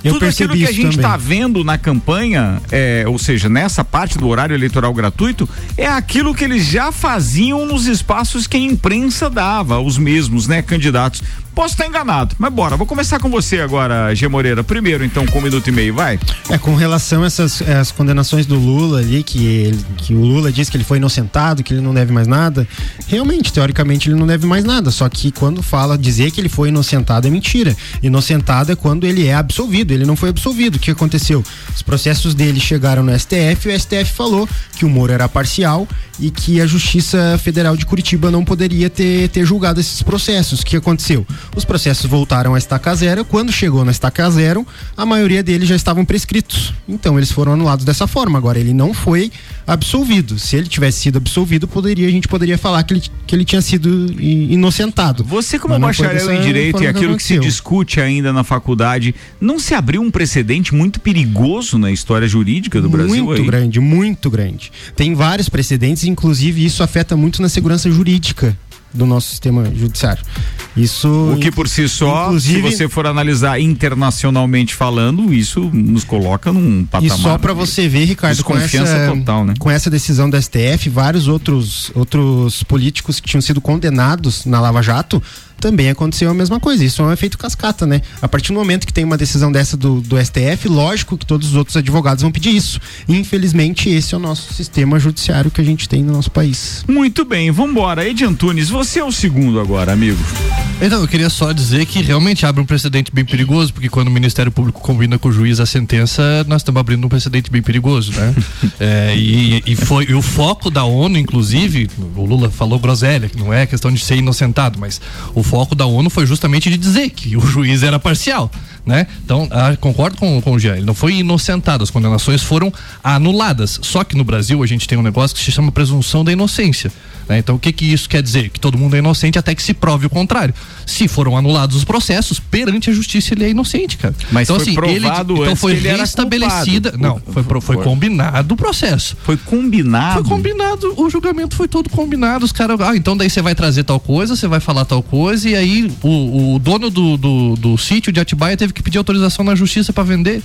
Eu Tudo aquilo que a gente está vendo na campanha, é, ou seja, nessa parte do horário eleitoral gratuito, é aquilo que eles já faziam nos espaços que a imprensa dava, os mesmos, né, candidatos. Posso estar enganado, mas bora. Vou começar com você agora, G. Moreira. Primeiro, então, com um minuto e meio, vai. É, com relação a essas as condenações do Lula ali, que, ele- que o Lula disse que ele foi inocentado, que ele não deve mais nada, realmente, teoricamente, ele não deve mais nada. Só que quando fala dizer que ele foi inocentado é mentira. Inocentado é quando ele é absolvido. Ele não foi absolvido. O que aconteceu? Os processos dele chegaram no STF e o STF falou que o Moro era parcial e que a Justiça Federal de Curitiba não poderia ter, ter julgado esses processos. O que aconteceu? Os processos voltaram à estaca zero. Quando chegou na estaca zero, a maioria deles já estavam prescritos. Então eles foram anulados dessa forma. Agora ele não foi absolvido. Se ele tivesse sido absolvido, poderia a gente poderia falar que ele, que ele tinha sido inocentado. Você, como bacharel em direito e aquilo que se aconteceu. discute ainda na faculdade, não se abriu um precedente muito perigoso na história jurídica do Brasil? Muito grande, muito grande. Tem vários precedentes, inclusive isso afeta muito na segurança jurídica do nosso sistema judiciário. Isso. O que por si só, Inclusive- se você for analisar internacionalmente falando, isso nos coloca num E patamar. só para você ver, Ricardo, com essa, total, né? com essa decisão do STF, vários outros, outros políticos que tinham sido condenados na Lava Jato também aconteceu a mesma coisa. Isso é um efeito cascata, né? A partir do momento que tem uma decisão dessa do, do STF, lógico que todos os outros advogados vão pedir isso. Infelizmente, esse é o nosso sistema judiciário que a gente tem no nosso país. Muito bem, vambora. Edi Antunes, você é o segundo agora, amigo. Então, eu queria só dizer que realmente abre um precedente bem perigoso, porque quando o Ministério Público combina com o juiz a sentença, nós estamos abrindo um precedente bem perigoso, né? É, e, e foi e o foco da ONU, inclusive, o Lula falou groselha, que não é questão de ser inocentado, mas o foco da ONU foi justamente de dizer que o juiz era parcial, né? Então, ah, concordo com, com o Jean, ele não foi inocentado, as condenações foram anuladas. Só que no Brasil a gente tem um negócio que se chama presunção da inocência. Né? Então, o que que isso quer dizer? Que todo mundo é inocente até que se prove o contrário. Se foram anulados os processos, perante a justiça ele é inocente, cara. Mas então, foi assim, provado ele, então foi que ele restabelecida. Não, foi, foi Foi. combinado o processo. Foi combinado. Foi combinado, o julgamento foi todo combinado. Os caras, ah, então daí você vai trazer tal coisa, você vai falar tal coisa, e aí o, o dono do, do, do sítio de Atibaia teve que pedir autorização na justiça pra vender.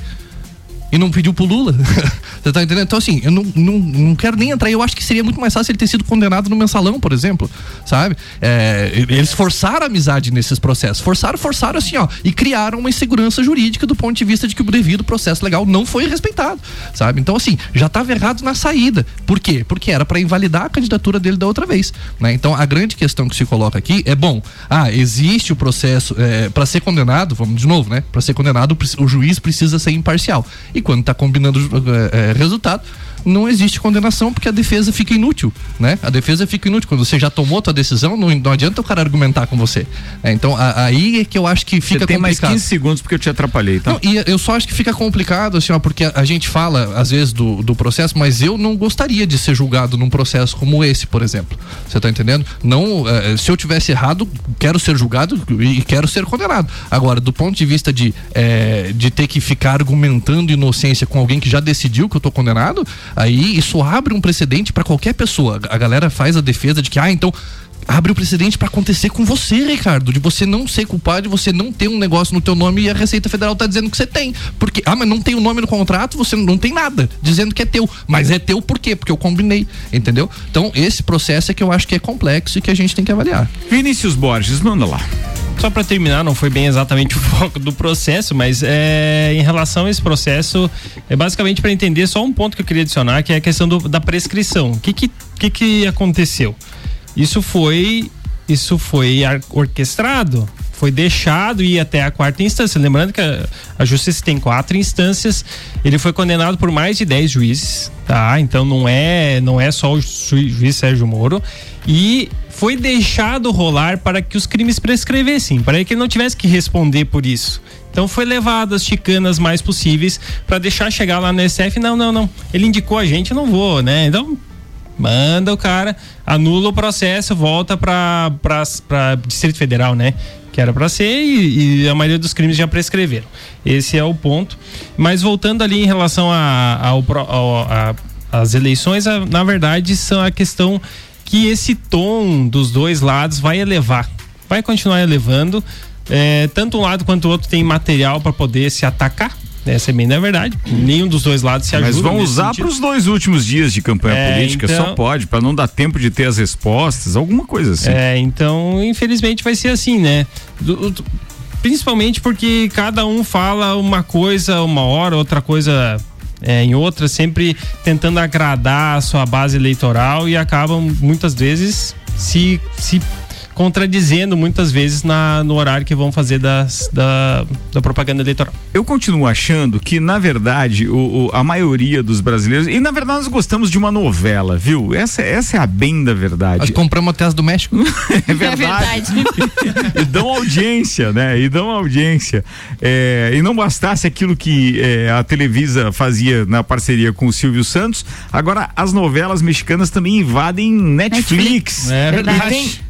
E não pediu pro Lula. Você tá entendendo? Então, assim, eu não, não, não quero nem entrar. Eu acho que seria muito mais fácil ele ter sido condenado no mensalão, por exemplo. Sabe? É, eles forçaram a amizade nesses processos. Forçaram, forçaram assim, ó. E criaram uma insegurança jurídica do ponto de vista de que o devido processo legal não foi respeitado. Sabe? Então, assim, já estava errado na saída. Por quê? Porque era para invalidar a candidatura dele da outra vez. Né? Então, a grande questão que se coloca aqui é: bom, ah, existe o processo. É, para ser condenado, vamos de novo, né? Para ser condenado, o juiz precisa ser imparcial. E quando está combinando é, resultado, não existe condenação porque a defesa fica inútil, né? A defesa fica inútil. Quando você já tomou tua decisão, não, não adianta o cara argumentar com você. É, então, a- aí é que eu acho que fica Você tem mais complicado. 15 segundos porque eu te atrapalhei, tá? Não, e eu só acho que fica complicado, assim, ó, porque a, a gente fala, às vezes, do, do processo, mas eu não gostaria de ser julgado num processo como esse, por exemplo. Você tá entendendo? Não, eh, se eu tivesse errado, quero ser julgado e, quero ser condenado. Agora, do ponto de vista de, eh, de ter que ficar argumentando inocência com alguém que já decidiu que eu tô condenado, aí isso abre um precedente para qualquer pessoa. A galera faz a defesa de que, ah, então abre o precedente para acontecer com você, Ricardo, de você não ser culpado, de você não ter um negócio no teu nome e a Receita Federal tá dizendo que você tem. Porque, ah, mas não tem o nome no contrato, você não tem nada dizendo que é teu. Mas é teu por quê? Porque eu combinei, entendeu? Então, esse processo é que eu acho que é complexo e que a gente tem que avaliar. Vinícius Borges, manda lá. Só para terminar, não foi bem exatamente o foco do processo, mas é, em relação a esse processo, é basicamente para entender só um ponto que eu queria adicionar, que é a questão do- da prescrição. O que que, que que aconteceu? Isso foi isso foi orquestrado, foi deixado ir até a quarta instância. Lembrando que a, a justiça tem quatro instâncias. Ele foi condenado por mais de 10 juízes, tá? Então não é não é só o ju- juiz Sérgio Moro e foi deixado rolar para que os crimes prescrevessem, para que ele não tivesse que responder por isso. Então foi levado as chicanas mais possíveis para deixar chegar lá no SF. Não, não, não. Ele indicou a gente, eu não vou, né? Então manda o cara, anula o processo, volta para Distrito Federal, né? Que era para ser e, e a maioria dos crimes já prescreveram. Esse é o ponto. Mas voltando ali em relação as eleições, a- na verdade, são a questão que esse tom dos dois lados vai elevar, vai continuar elevando. É, tanto um lado quanto o outro tem material para poder se atacar, Essa é bem na verdade. Nenhum dos dois lados se ajuda. Mas vão usar para os dois últimos dias de campanha É, política, então- só pode, para não dar tempo de ter as respostas, alguma coisa assim. É, então, infelizmente vai ser assim, né? Do- do- principalmente porque cada um fala uma coisa uma hora, outra coisa é, em outra, sempre tentando agradar a sua base eleitoral e acabam muitas vezes se, se contradizendo muitas vezes na, no horário que vão fazer das, da, da propaganda eleitoral. Eu continuo achando que, na verdade, o, o- a maioria dos brasileiros. E na verdade nós gostamos de uma novela, viu? Essa, essa é a bem da verdade. Nós compramos até as do México. É verdade. e dão audiência, né? E dão audiência. É, e não bastasse aquilo que é, a Televisa fazia na parceria com o Silvio Santos, agora as novelas mexicanas também invadem Netflix. É verdade.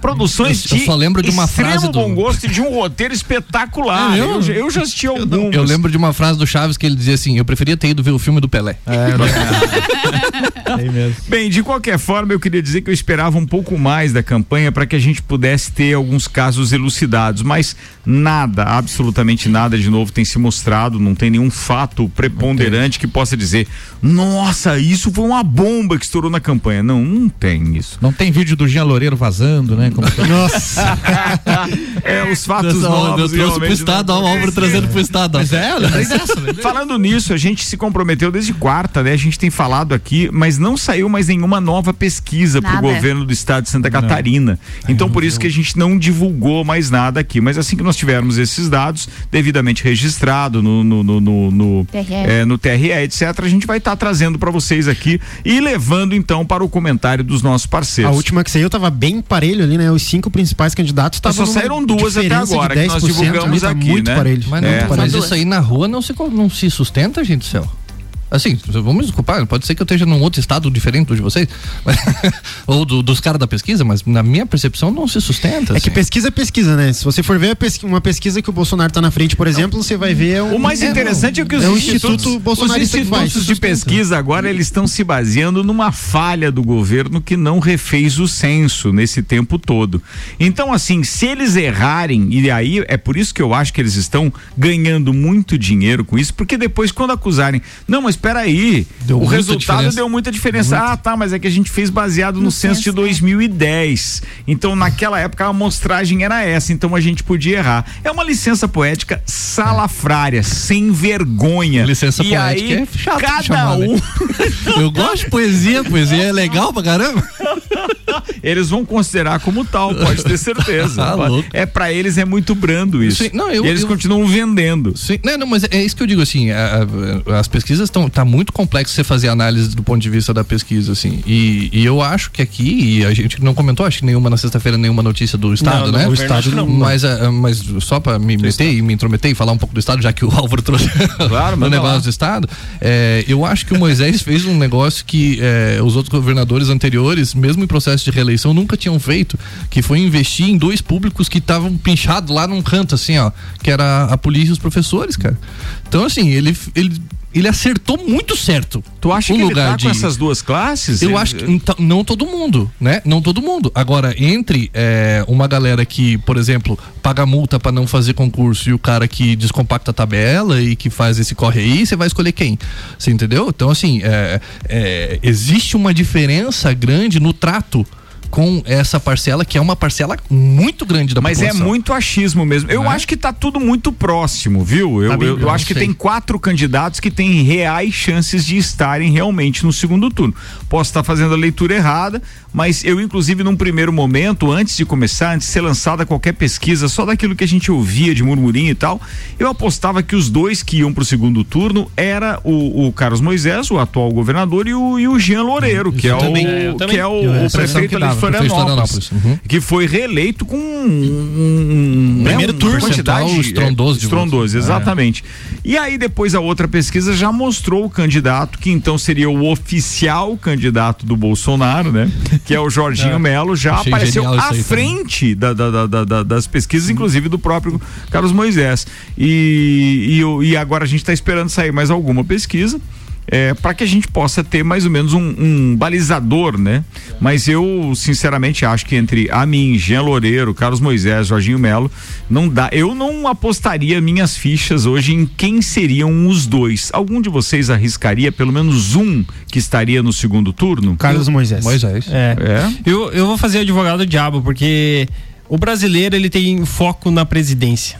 Produções Eu- eu só lembro de uma frase do- bom gosto e de um roteiro espetacular. É, eu, eu- já- eu já assisti alguns. Eu lembro de uma frase do Chaves que ele dizia assim: Eu preferia ter ido ver o filme do Pelé. Bem, de qualquer forma, eu queria dizer que eu esperava um pouco mais da campanha para que a gente pudesse ter alguns casos elucidados, mas nada, absolutamente nada de novo tem se mostrado, não tem nenhum fato preponderante que possa dizer: nossa, isso foi uma bomba que estourou na campanha. Não, não tem isso. Não tem vídeo do Jean Loureiro vazando, né? Como- Nossa. é, os fatos Eu novos. trouxe pro realmente estado, não ó, o Álvaro trazendo pro estado. ó. Mas é, eu lembrei dessa. lembrei. Falando nisso, a gente se comprometeu desde quarta, né? A gente tem falado aqui, mas não saiu mais nenhuma nova pesquisa para o Nada. governo do estado de Santa Catarina. Então, por isso que a gente não divulgou mais nada aqui. Mas assim que nós tivermos esses dados devidamente registrado no, no, no, no, no, TRE. é, no TRE, etc., a gente vai estar trazendo para vocês aqui e levando então para o comentário dos nossos A parceiros. última que saiu tava bem parelho ali, né? Os cinco principais candidatos estavam. só saíram duas até agora, que nós 10% divulgamos ali, tá aqui, muito né? parelho. Mas, não, É. mas isso aí na rua não se, não se sustenta, gente do céu. Assim, vamos me desculpar, pode ser que eu esteja num outro estado diferente do de vocês, mas- ou do- dos caras da pesquisa, mas na minha percepção não se sustenta. É que assim. pesquisa é pesquisa, né? Se você for ver pesqui- uma pesquisa que o Bolsonaro tá na frente, por exemplo, você vai ver. um- O mais é, interessante é que os é o institutos, Instituto os institutos de pesquisa agora eles estão se baseando numa falha do governo que não refez o censo nesse tempo todo. Então, assim, se eles errarem, e aí é por isso que eu acho que eles estão ganhando muito dinheiro com isso, porque depois, quando acusarem, não, mas espera aí, Deu o resultado diferença. deu muita diferença. Ah, tá, mas é que a gente fez baseado no, censo de censo, é. 2010. Então, naquela época, a amostragem era essa, então a gente podia errar. É uma licença poética salafrária, sem vergonha. Licença e poética aí, é chato de cada chamar, né? um. Eu gosto de poesia, poesia é legal pra caramba. Eles vão considerar como tal, pode ter certeza. Tá louco. é para eles é muito brando isso. Sim, não, eu- e eles eu- continuam vendendo. Sim, não, não, mas é isso que eu digo assim, a- a- as pesquisas estão tá muito complexo você fazer análise do ponto de vista da pesquisa assim. E, e eu acho que aqui e a gente não comentou, acho que nenhuma na sexta-feira nenhuma notícia do estado, Não, né? não, o estado não. Mas ah, mas só para me meter e me intrometer e falar um pouco do estado, já que o Álvaro trouxe Claro, o negócio lá. do estado, é, eu acho que o Moisés fez um negócio que é, os outros governadores anteriores, mesmo em processo de reeleição, nunca tinham feito, que foi investir em dois públicos que estavam pinchados lá num canto, assim, ó, que era a polícia e os professores, cara. Então, assim, ele, ele, ele acertou muito certo. Tu acha que ele lugar tá de... com essas duas classes? Eu Ele- acho que então, não todo mundo, né? Não todo mundo. Agora, entre é, uma galera que, por exemplo, paga multa pra não fazer concurso e o cara que descompacta a tabela e que faz esse corre aí, você vai escolher quem? Você entendeu? Então, assim, é, é, existe uma diferença grande no trato com essa parcela, que é uma parcela muito grande da Mas é população. muito achismo mesmo. Eu é? acho que tá tudo muito próximo, viu? Eu, Tá bem, eu, eu acho que tem quatro candidatos que têm reais chances de estarem realmente no segundo turno. Posso estar fazendo a leitura errada, mas eu, inclusive, num primeiro momento, antes de começar, antes de ser lançada qualquer pesquisa, só daquilo que a gente ouvia de murmurinho e tal, eu apostava que os dois que iam pro segundo turno era o, o Carlos Moisés, o atual governador, e o, e o Jean Loureiro, que é, o, também. É, que é o, o prefeito que Florianópolis, uhum. que foi reeleito com um, um Primeiro né, turno. quantidade Percentual estrondoso de estrondoso, exatamente. E aí depois a outra pesquisa já mostrou o candidato que então seria o oficial candidato do Bolsonaro, né? Que é o Jorginho É. Melo, já Achei apareceu à frente da- da- da- da- da- das pesquisas, inclusive do próprio Carlos Moisés. E, e, e agora a gente está esperando sair mais alguma pesquisa. É, para que a gente possa ter mais ou menos um, um, balizador, né? Mas eu, sinceramente, acho que entre a mim, Jean Loureiro, Carlos Moisés, Jorginho Melo, não dá. Eu não apostaria minhas fichas hoje em quem seriam os dois. Algum de vocês arriscaria pelo menos um que estaria no segundo turno? Carlos Moisés. Moisés. É. É? Eu, eu vou fazer advogado do diabo, porque o brasileiro ele tem foco na presidência.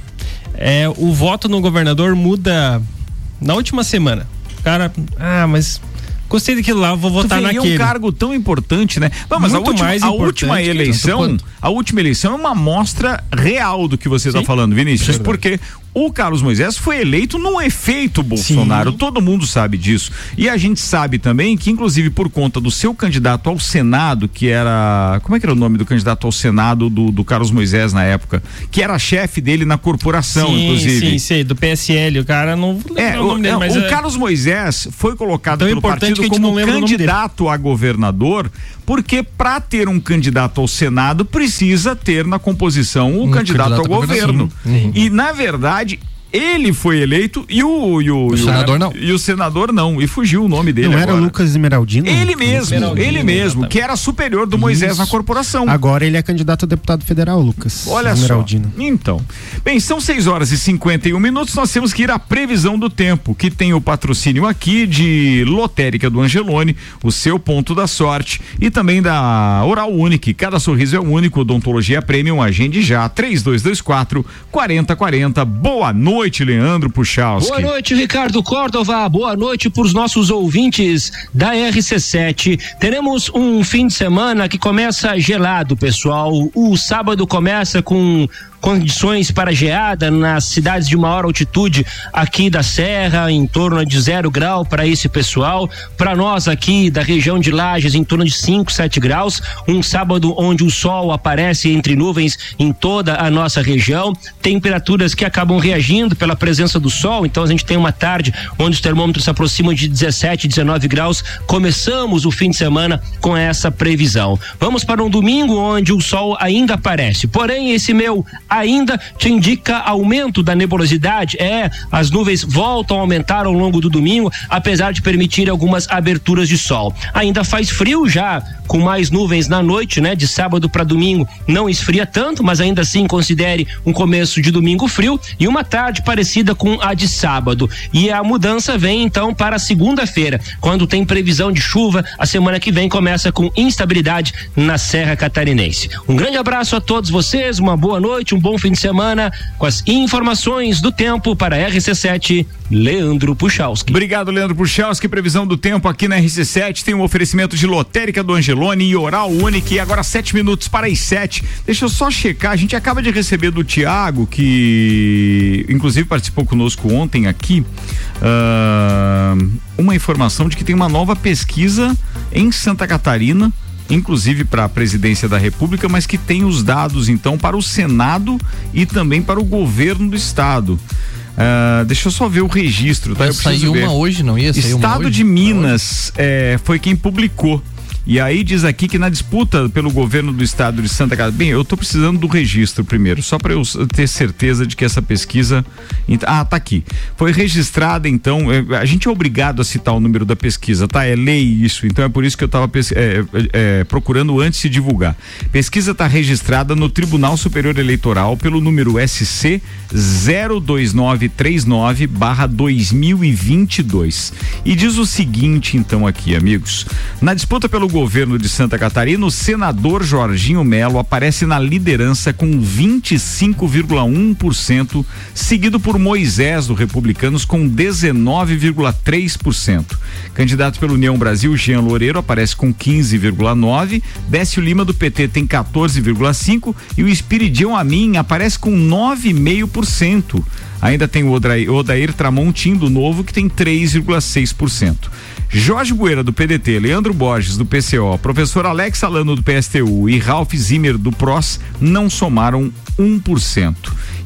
É, o voto no governador muda na última semana. Cara, ah, mas gostei daquilo lá, vou votar tu veria naquele. um cargo tão importante, né? Não, mas a Muito última, mais a última eleição, a última eleição é uma amostra real do que você está falando, Vinícius, Verdade. porque o Carlos Moisés foi eleito no efeito Bolsonaro, todo mundo sabe disso. E a gente sabe também que, inclusive, por conta do seu candidato ao Senado, que era. Como é que era o nome do candidato ao Senado do, do Carlos Moisés na época? Que era chefe dele na corporação, sim, inclusive. Sim, sei, do PSL, o cara não É, o dele, é, mas o é- Carlos Moisés foi colocado Tão pelo partido como não candidato a governador, porque para ter um candidato ao Senado precisa ter na composição o Um candidato, candidato ao governo. governador. Uhum. E na verdade strategy. Ele foi eleito e o, e o, O e senador não. E o senador não. E fugiu o nome dele Não era agora. Lucas Esmeraldino? Ele mesmo, Esmeraldino, ele mesmo, exatamente. que era superior do Moisés Isso. na corporação. Agora ele é candidato a deputado federal, Lucas. Olha Esmeraldino. só. Então. Bem, são 6 horas e 51 minutos. Nós temos que ir à previsão do tempo, que tem o patrocínio aqui de Lotérica do Angelone, o seu ponto da sorte, e também da Oral Unique. Cada sorriso é único. Odontologia Premium. Agende já. 3224 4040. Boa noite, Leandro Puchalski. Boa noite, Ricardo Córdova. Boa noite para os nossos ouvintes da RC7. Teremos um fim de semana que começa gelado, pessoal. O sábado começa com condições para geada nas cidades de maior altitude aqui da Serra, em torno de zero grau para esse pessoal. Para nós aqui da região de Lages, em torno de 5, 7 graus. Um sábado onde o sol aparece entre nuvens em toda a nossa região. Temperaturas que acabam reagindo pela presença do sol. Então a gente tem uma tarde onde os termômetros se aproximam de 17, 19 graus. Começamos o fim de semana com essa previsão. Vamos para um domingo onde o sol ainda aparece. Porém, esse meu ainda te indica aumento da nebulosidade. É, as nuvens voltam a aumentar ao longo do domingo, apesar de permitir algumas aberturas de sol. Ainda faz frio já, com mais nuvens na noite, né? De sábado para domingo não esfria tanto, mas ainda assim considere um começo de domingo frio e uma tarde parecida com a de sábado. E a mudança vem então para segunda-feira, quando tem previsão de chuva. A semana que vem começa com instabilidade na Serra Catarinense. Um grande abraço a todos vocês, uma boa noite, um bom fim de semana com as informações do tempo para a RC7, Leandro Puchalski. Obrigado, Leandro Puchalski. Previsão do tempo aqui na RC7 tem um oferecimento de lotérica do Angelone e oral único. E agora sete minutos para as sete. Deixa eu só checar. A gente acaba de receber do Tiago, que inclusive participou conosco ontem aqui, ah, uma informação de que tem uma nova pesquisa em Santa Catarina inclusive para a presidência da República, mas que tem os dados então para o Senado e também para o governo do estado. Ah, deixa eu só ver o registro. Tá? Eu ver. uma hoje, não ia sair Estado de Minas é, foi quem publicou. E aí diz aqui que na disputa pelo governo do estado de Santa Catarina. Bem, eu tô precisando do registro primeiro, só para eu ter certeza de que essa pesquisa. Ah, tá aqui. Foi registrada, então. é, a gente é obrigado a citar o número da pesquisa, tá? É lei isso. Então é por isso que eu tava pes- é, é, procurando antes de divulgar. Pesquisa está registrada no Tribunal Superior Eleitoral pelo número SC 02939 barra 2022. E diz o seguinte, então, aqui, amigos. Na disputa pelo governo de Santa Catarina, o senador Jorginho Melo aparece na liderança com 25,1%, seguido por Moisés do Republicanos com 19,3%. Candidato pela União Brasil, Jean Loureiro aparece com 15,9%, Décio Lima do PT tem 14,5% e o Espiridião Amin aparece com 9,5%. Ainda tem o Odair, Odair Tramontim do Novo que tem 3,6%. Jorge Bueira do PDT, Leandro Borges do PCO, professor Alex Alano do PSTU e Ralph Zimmer do PROS não somaram 1%.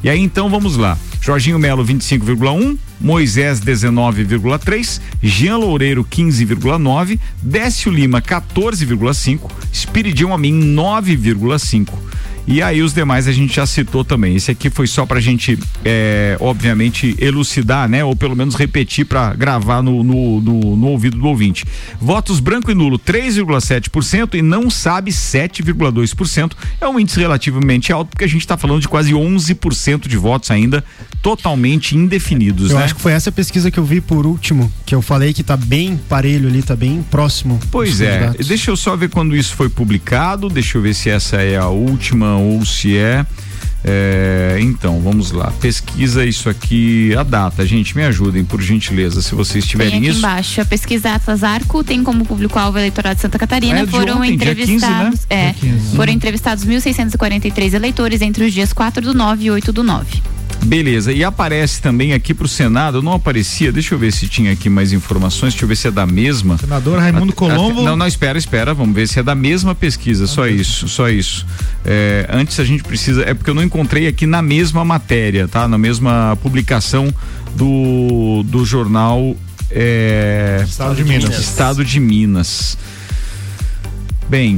E aí então vamos lá. Jorginho Melo 25,1, Moisés 19,3, Jean Loureiro 15,9, Décio Lima 14,5, Espiridião Amin 9,5. E aí os demais a gente já citou também. Esse aqui foi só pra gente, é, obviamente, elucidar, né? Ou pelo menos repetir para gravar no, no, no, no ouvido do ouvinte. Votos branco e nulo 3,7% e não sabe 7,2%. É um índice relativamente alto, porque a gente está falando de quase 11% de votos ainda totalmente indefinidos, Eu né? acho que foi essa pesquisa que eu vi por último, que eu falei que tá bem parelho ali, tá bem próximo. Pois é, candidatos. deixa eu só ver quando isso foi publicado, deixa eu ver se essa é a última ou se é. É, então, vamos lá. Pesquisa isso aqui, a data, gente, me ajudem, por gentileza, se vocês Tem tiverem aqui isso. embaixo. A pesquisa Atlas Arco tem como público-alvo eleitorado de Santa Catarina. É foram ontem, 15, entrevistados. né? É, 15. foram entrevistados 1.643 eleitores entre os dias 4 do 9 e 8 do 9. Beleza, e aparece também aqui pro Senado, não aparecia, deixa eu ver se tinha aqui mais informações, deixa eu ver se é da mesma. Senador Raimundo Colombo. Não, não, espera, espera, vamos ver se é da mesma pesquisa, só isso, só isso. É, antes a gente precisa, é porque eu não encontrei aqui na mesma matéria, tá? Na mesma publicação do, do jornal é, Estado de Minas. Estado de Minas. Bem,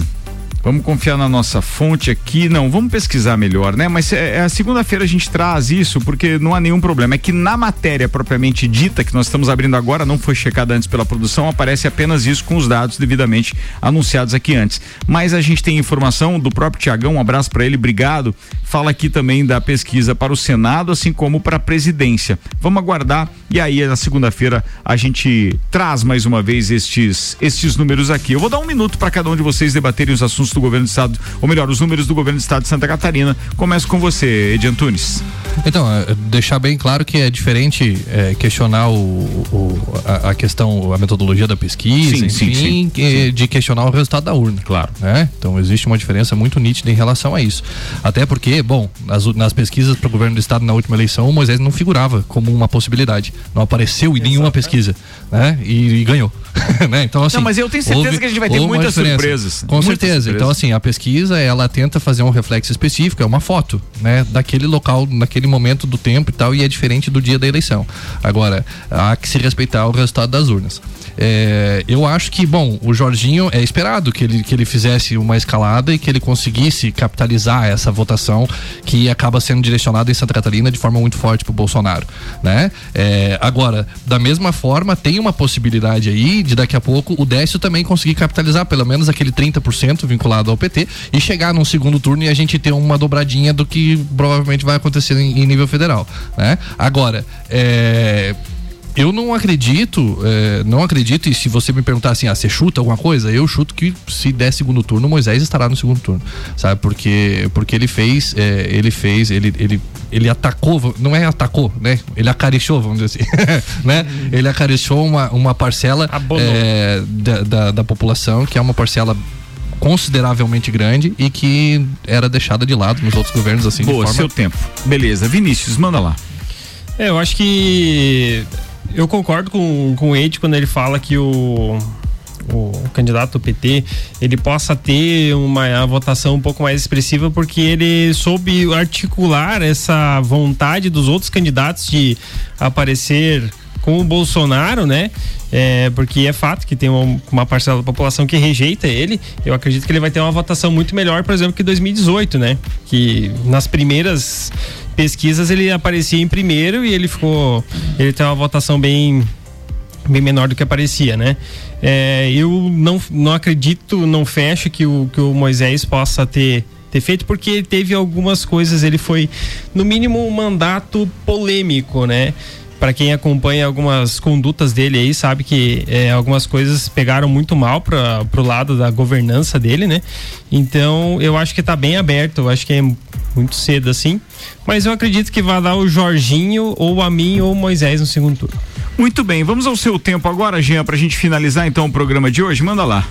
Vamos confiar na nossa fonte aqui. Não, vamos pesquisar melhor, né? Mas é, é a segunda-feira a gente traz isso porque não há nenhum problema. É que na matéria propriamente dita, que nós estamos abrindo agora, não foi checada antes pela produção, aparece apenas isso com os dados devidamente anunciados aqui antes. Mas a gente tem informação do próprio Tiagão, um abraço para ele, obrigado. Fala aqui também da pesquisa para o Senado, assim como para a presidência. Vamos aguardar e aí na segunda-feira a gente traz mais uma vez estes, estes números aqui. Eu vou dar um minuto para cada um de vocês debaterem os assuntos do governo do estado, ou melhor, os números do governo do estado de Santa Catarina. Começo com você, Edi Antunes. Então, é, deixar bem claro que é diferente é, questionar o, o- a, a questão, a metodologia da pesquisa, Sim, sim, enfim, sim, que- de questionar o resultado da urna. Claro. Né? Então, existe uma diferença muito nítida em relação a isso. Até porque, bom, nas, nas pesquisas para o governo do estado na última eleição, o Moisés não figurava como uma possibilidade. Não apareceu em nenhuma pesquisa, né? E, e ganhou. né? Então, assim, Não, mas eu tenho certeza houve- que a gente vai ter muitas surpresas. Com Muitas certeza. surpresas. Então, assim, a pesquisa, ela tenta fazer um reflexo específico, é uma foto, né? Daquele local, naquele momento do tempo e tal, e é diferente do dia da eleição. Agora, há que se respeitar o resultado das urnas. É, eu acho que, bom, o Jorginho é esperado que ele, que ele fizesse uma escalada e que ele conseguisse capitalizar essa votação que acaba sendo direcionada em Santa Catarina de forma muito forte pro Bolsonaro, né? É, agora, da mesma forma, tem uma possibilidade aí de daqui a pouco o Décio também conseguir capitalizar pelo menos aquele 30% vinculado ao PT e chegar num segundo turno e a gente ter uma dobradinha do que provavelmente vai acontecer em, em nível federal, né? Agora, é, eu não acredito, é, não acredito, e se você me perguntar assim, ah, você chuta alguma coisa? Eu chuto que se der segundo turno, Moisés estará no segundo turno, sabe? Porque, porque ele fez, é, ele fez, ele, ele, ele atacou, não é atacou, né? Ele acariciou, vamos dizer assim, né? Ele acariciou uma, uma parcela é, da, da, da população, que é uma parcela consideravelmente grande e que era deixada de lado nos outros governos assim Boa, de forma seu tempo. Beleza, Vinícius, manda lá. É, eu acho que eu concordo com, com o Ed quando ele fala que o, o candidato PT ele possa ter uma votação um pouco mais expressiva porque ele soube articular essa vontade dos outros candidatos de aparecer com o Bolsonaro, né? É, porque é fato que tem uma, uma parcela da população que rejeita ele. Eu acredito que ele vai ter uma votação muito melhor, por exemplo, que 2018, né? Que nas primeiras pesquisas ele aparecia em primeiro e ele ficou. Ele tem uma votação bem bem menor do que aparecia, né? É, eu não, não acredito, não fecho que o, que o Moisés possa ter ter feito porque ele teve algumas coisas, ele foi no mínimo um mandato polêmico, né? Para quem acompanha algumas condutas dele aí, sabe que é, algumas coisas pegaram muito mal para pro lado da governança dele, né? Então, eu acho que tá bem aberto, eu acho que é muito cedo assim, mas eu acredito que vai dar o Jorginho ou a mim ou o Moisés no segundo turno. Muito bem, vamos ao seu tempo agora, Jean, pra gente finalizar então o programa de hoje. Manda lá.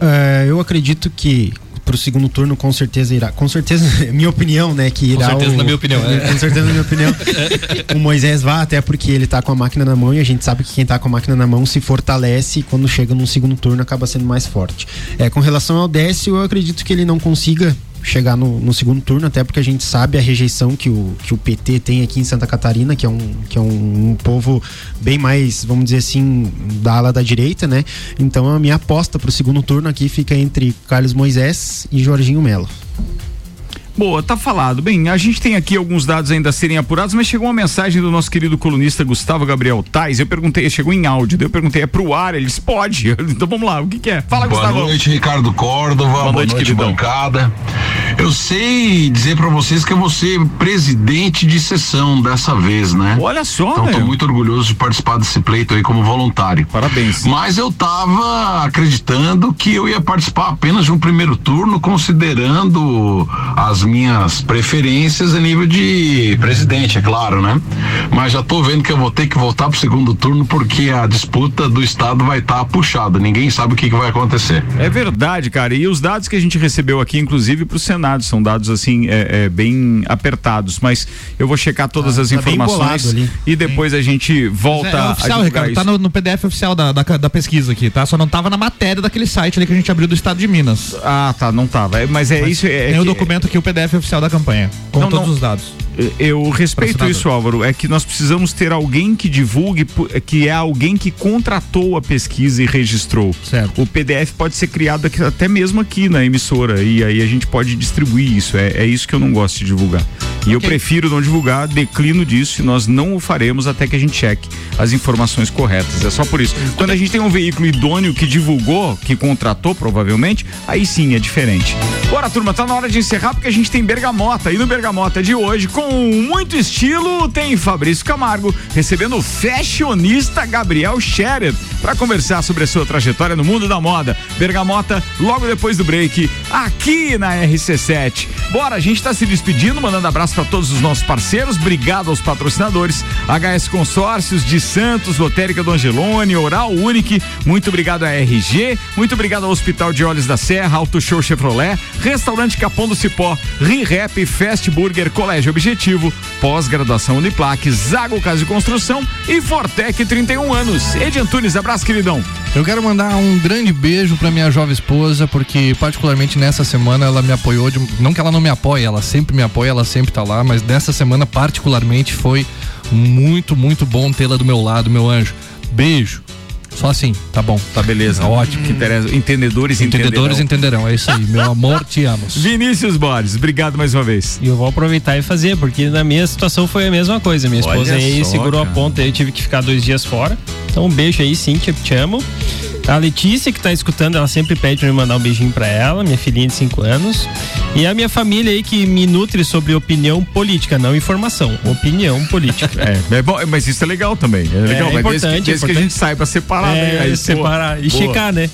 É, eu acredito que pro segundo turno com certeza irá. Com certeza, é minha opinião, né? Que irá. certeza, o- na minha opinião, é. Com certeza, na minha opinião. o Moisés vá, até porque ele tá com a máquina na mão e a gente sabe que quem tá com a máquina na mão se fortalece e quando chega num segundo turno acaba sendo mais forte. É, com relação ao Décio, eu acredito que ele não consiga chegar no, no segundo turno, até porque a gente sabe a rejeição que o, que o PT tem aqui em Santa Catarina, que é um, que é um, um povo bem mais, vamos dizer assim, da ala da direita, né? Então a minha aposta pro segundo turno aqui fica entre Carlos Moisés e Jorginho Melo. Boa, tá falado. Bem, a gente tem aqui alguns dados ainda a serem apurados, mas chegou uma mensagem do nosso querido colunista Gustavo Gabriel Tais. Eu perguntei, chegou em áudio, eu perguntei, é pro ar? Ele disse, pode. Então vamos lá, o que, que é? Fala, Boa Gustavo. noite, Ricardo Córdova. Boa, noite, noite, queridão. bancada. Eu sei dizer pra vocês que eu vou ser presidente de sessão dessa vez, né? Olha só, Então tô velho. muito orgulhoso de participar desse pleito aí como voluntário. Parabéns. Mas eu tava acreditando que eu ia participar apenas de um primeiro turno, considerando as minhas preferências a nível de presidente, é claro, né? Mas já tô vendo que eu vou ter que voltar pro segundo turno porque a disputa do estado vai estar puxada. Ninguém sabe o que, que vai acontecer. É verdade, cara. E os dados que a gente recebeu aqui, inclusive pro Senado, são dados assim, é, é, bem apertados. Mas eu vou checar todas as tá informações e depois a gente volta É, é a oficial, divulgar Ricardo. Tá no, no PDF oficial da, da, da pesquisa aqui, tá? Só não tava na matéria daquele site ali que a gente abriu do estado de Minas. Ah, tá, não tava. É, Mas é isso. É, Tem o documento aqui, o PDF oficial da campanha, com Não, todos não. os dados. Eu respeito isso, Álvaro. É que nós precisamos ter alguém que divulgue, que é alguém que contratou a pesquisa e registrou. Certo. O PDF pode ser criado aqui- até mesmo aqui na emissora e aí a gente pode distribuir isso. É, é isso que eu não gosto de divulgar. E eu prefiro não divulgar, declino disso e nós não o faremos até que a gente cheque as informações corretas. É só por isso. Quando a gente tem um veículo idôneo que divulgou, que contratou provavelmente, aí sim é diferente. Bora, turma, tá na hora de encerrar porque a gente tem Bergamota. E no Bergamota de hoje, com muito estilo, tem Fabrício Camargo recebendo o fashionista Gabriel Scherer para conversar sobre a sua trajetória no mundo da moda. Bergamota, logo depois do break, aqui na RC7. Bora, a gente tá se despedindo, mandando abraço para todos os nossos parceiros. Obrigado aos patrocinadores. HS Consórcios de Santos, Lotérica do Angelone, Oral Unique. Muito obrigado a RG. Muito obrigado ao Hospital de Olhos da Serra, Auto Show Chevrolet, Restaurante Capão do Cipó, ReHap, Fast Burger, Colégio Objetivo, Pós-graduação Uniplac, Zago Casa de Construção e Fortec 31 anos. Edi Antunes, abraço, queridão. Eu quero mandar um grande beijo pra minha jovem esposa, porque particularmente nessa semana ela me apoiou, de- não que ela não me apoie, ela sempre me apoia, ela sempre tá lá, mas nessa semana particularmente foi muito, muito bom tê-la do meu lado, meu anjo. Beijo. Só assim, tá bom. Tá beleza, ótimo. Que interessa. Entendedores Entendedores entenderão. entenderão, é isso aí. Meu amor, te amo. Vinícius Borges, obrigado mais uma vez. E eu vou aproveitar e fazer, porque na minha situação foi a mesma coisa. Minha esposa Olha aí só, segurou cara. a ponta aí, eu tive que ficar dois dias fora. Então um beijo aí, Cíntia, te amo. A Letícia, que tá escutando, ela sempre pede pra me mandar um beijinho pra ela, minha filhinha de 5 anos. E a minha família aí que me nutre sobre opinião política, não informação, opinião política. É, é bom, mas isso é legal também. É legal, mas desde, que, importante, desde que a importante. gente saiba separar, É, né? Aí, pô, separar e boa. checar, né?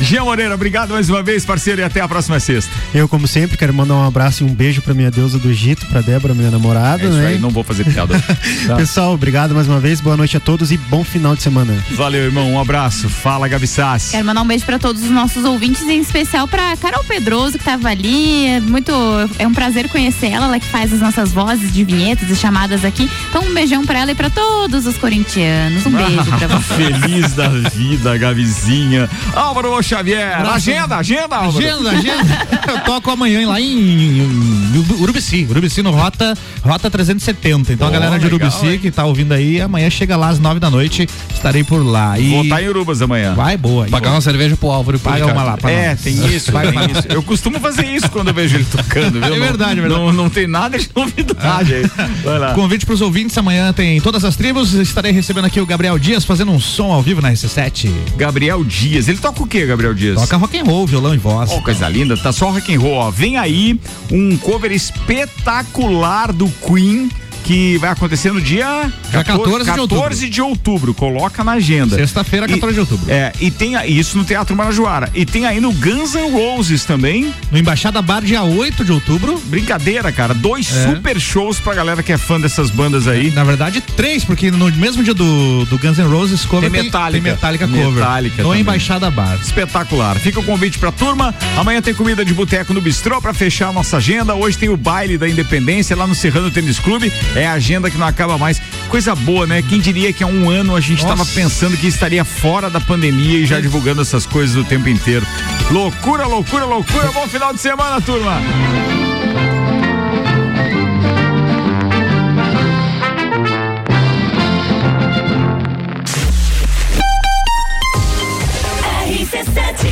Jean Moreira, obrigado mais uma vez, parceiro, e até a próxima sexta. Eu, como sempre, quero mandar um abraço e um beijo pra minha deusa do Egito, pra Débora, minha namorada, É isso né? aí, não vou fazer piada. Tá. Pessoal, obrigado mais uma vez, boa noite a todos e bom final de semana. Valeu, irmão, um abraço. Fala, Gabi Sassi. Quero mandar um beijo pra todos os nossos ouvintes, em especial pra Carol Pedroso, que tava ali. É muito. É um prazer conhecer ela, ela que faz as nossas vozes de vinhetas e chamadas aqui. Então, um beijão pra ela e pra todos os corintianos. Um beijo pra você. Feliz da vida, Gabizinha. Álvaro Xavier, agenda, agenda, Álvaro. Agenda, agenda. Eu toco amanhã lá em, em, em Urubici, Urubici no Rota, Rota 370. Então Oh, a galera de Urubici que tá ouvindo aí, amanhã chega lá às nove da noite, estarei por lá. E Vou estar em Urubas amanhã. vai boa. Hein? Pagar uma cerveja pro Álvaro e Paga uma lá pra É, nós. tem isso, Vai, tem isso. Eu costumo fazer isso quando eu vejo ele tocando, viu? É verdade, é verdade. Não, não tem nada de novidade aí. Vai lá. Convite pros ouvintes, amanhã tem todas as tribos. Estarei recebendo aqui o Gabriel Dias fazendo um som ao vivo na RC7. Gabriel Dias, ele toca o que, Gabriel Dias? Toca rock and roll, violão e voz. Oh, coisa linda, tá só rock and roll, ó. Vem aí um cover espetacular do Queen que vai acontecer no dia Dia 14 de 14 de outubro. Coloca na agenda. Sexta-feira, 14 de outubro. É, e tem a- isso no Teatro Marajoara. E tem aí no Guns N' Roses também. No Embaixada Bar, dia 8 de outubro. Brincadeira, cara. Dois É. super shows pra galera que é fã dessas bandas aí. Na verdade, três, porque no mesmo dia do, do Guns N' Roses cover Tem Metallica. tem Metallica cover. Metallica no também. Embaixada Bar. Espetacular. Fica o convite pra turma. Amanhã tem comida de boteco no Bistrô pra fechar a nossa agenda. Hoje tem o baile da Independência lá no Serrano Tênis Clube. É a agenda que não acaba mais. Coisa boa, né? Quem diria que há um ano a gente estava pensando que estaria fora da pandemia e já divulgando essas coisas o tempo inteiro. Loucura, loucura, loucura. Bom final de semana, turma. RC7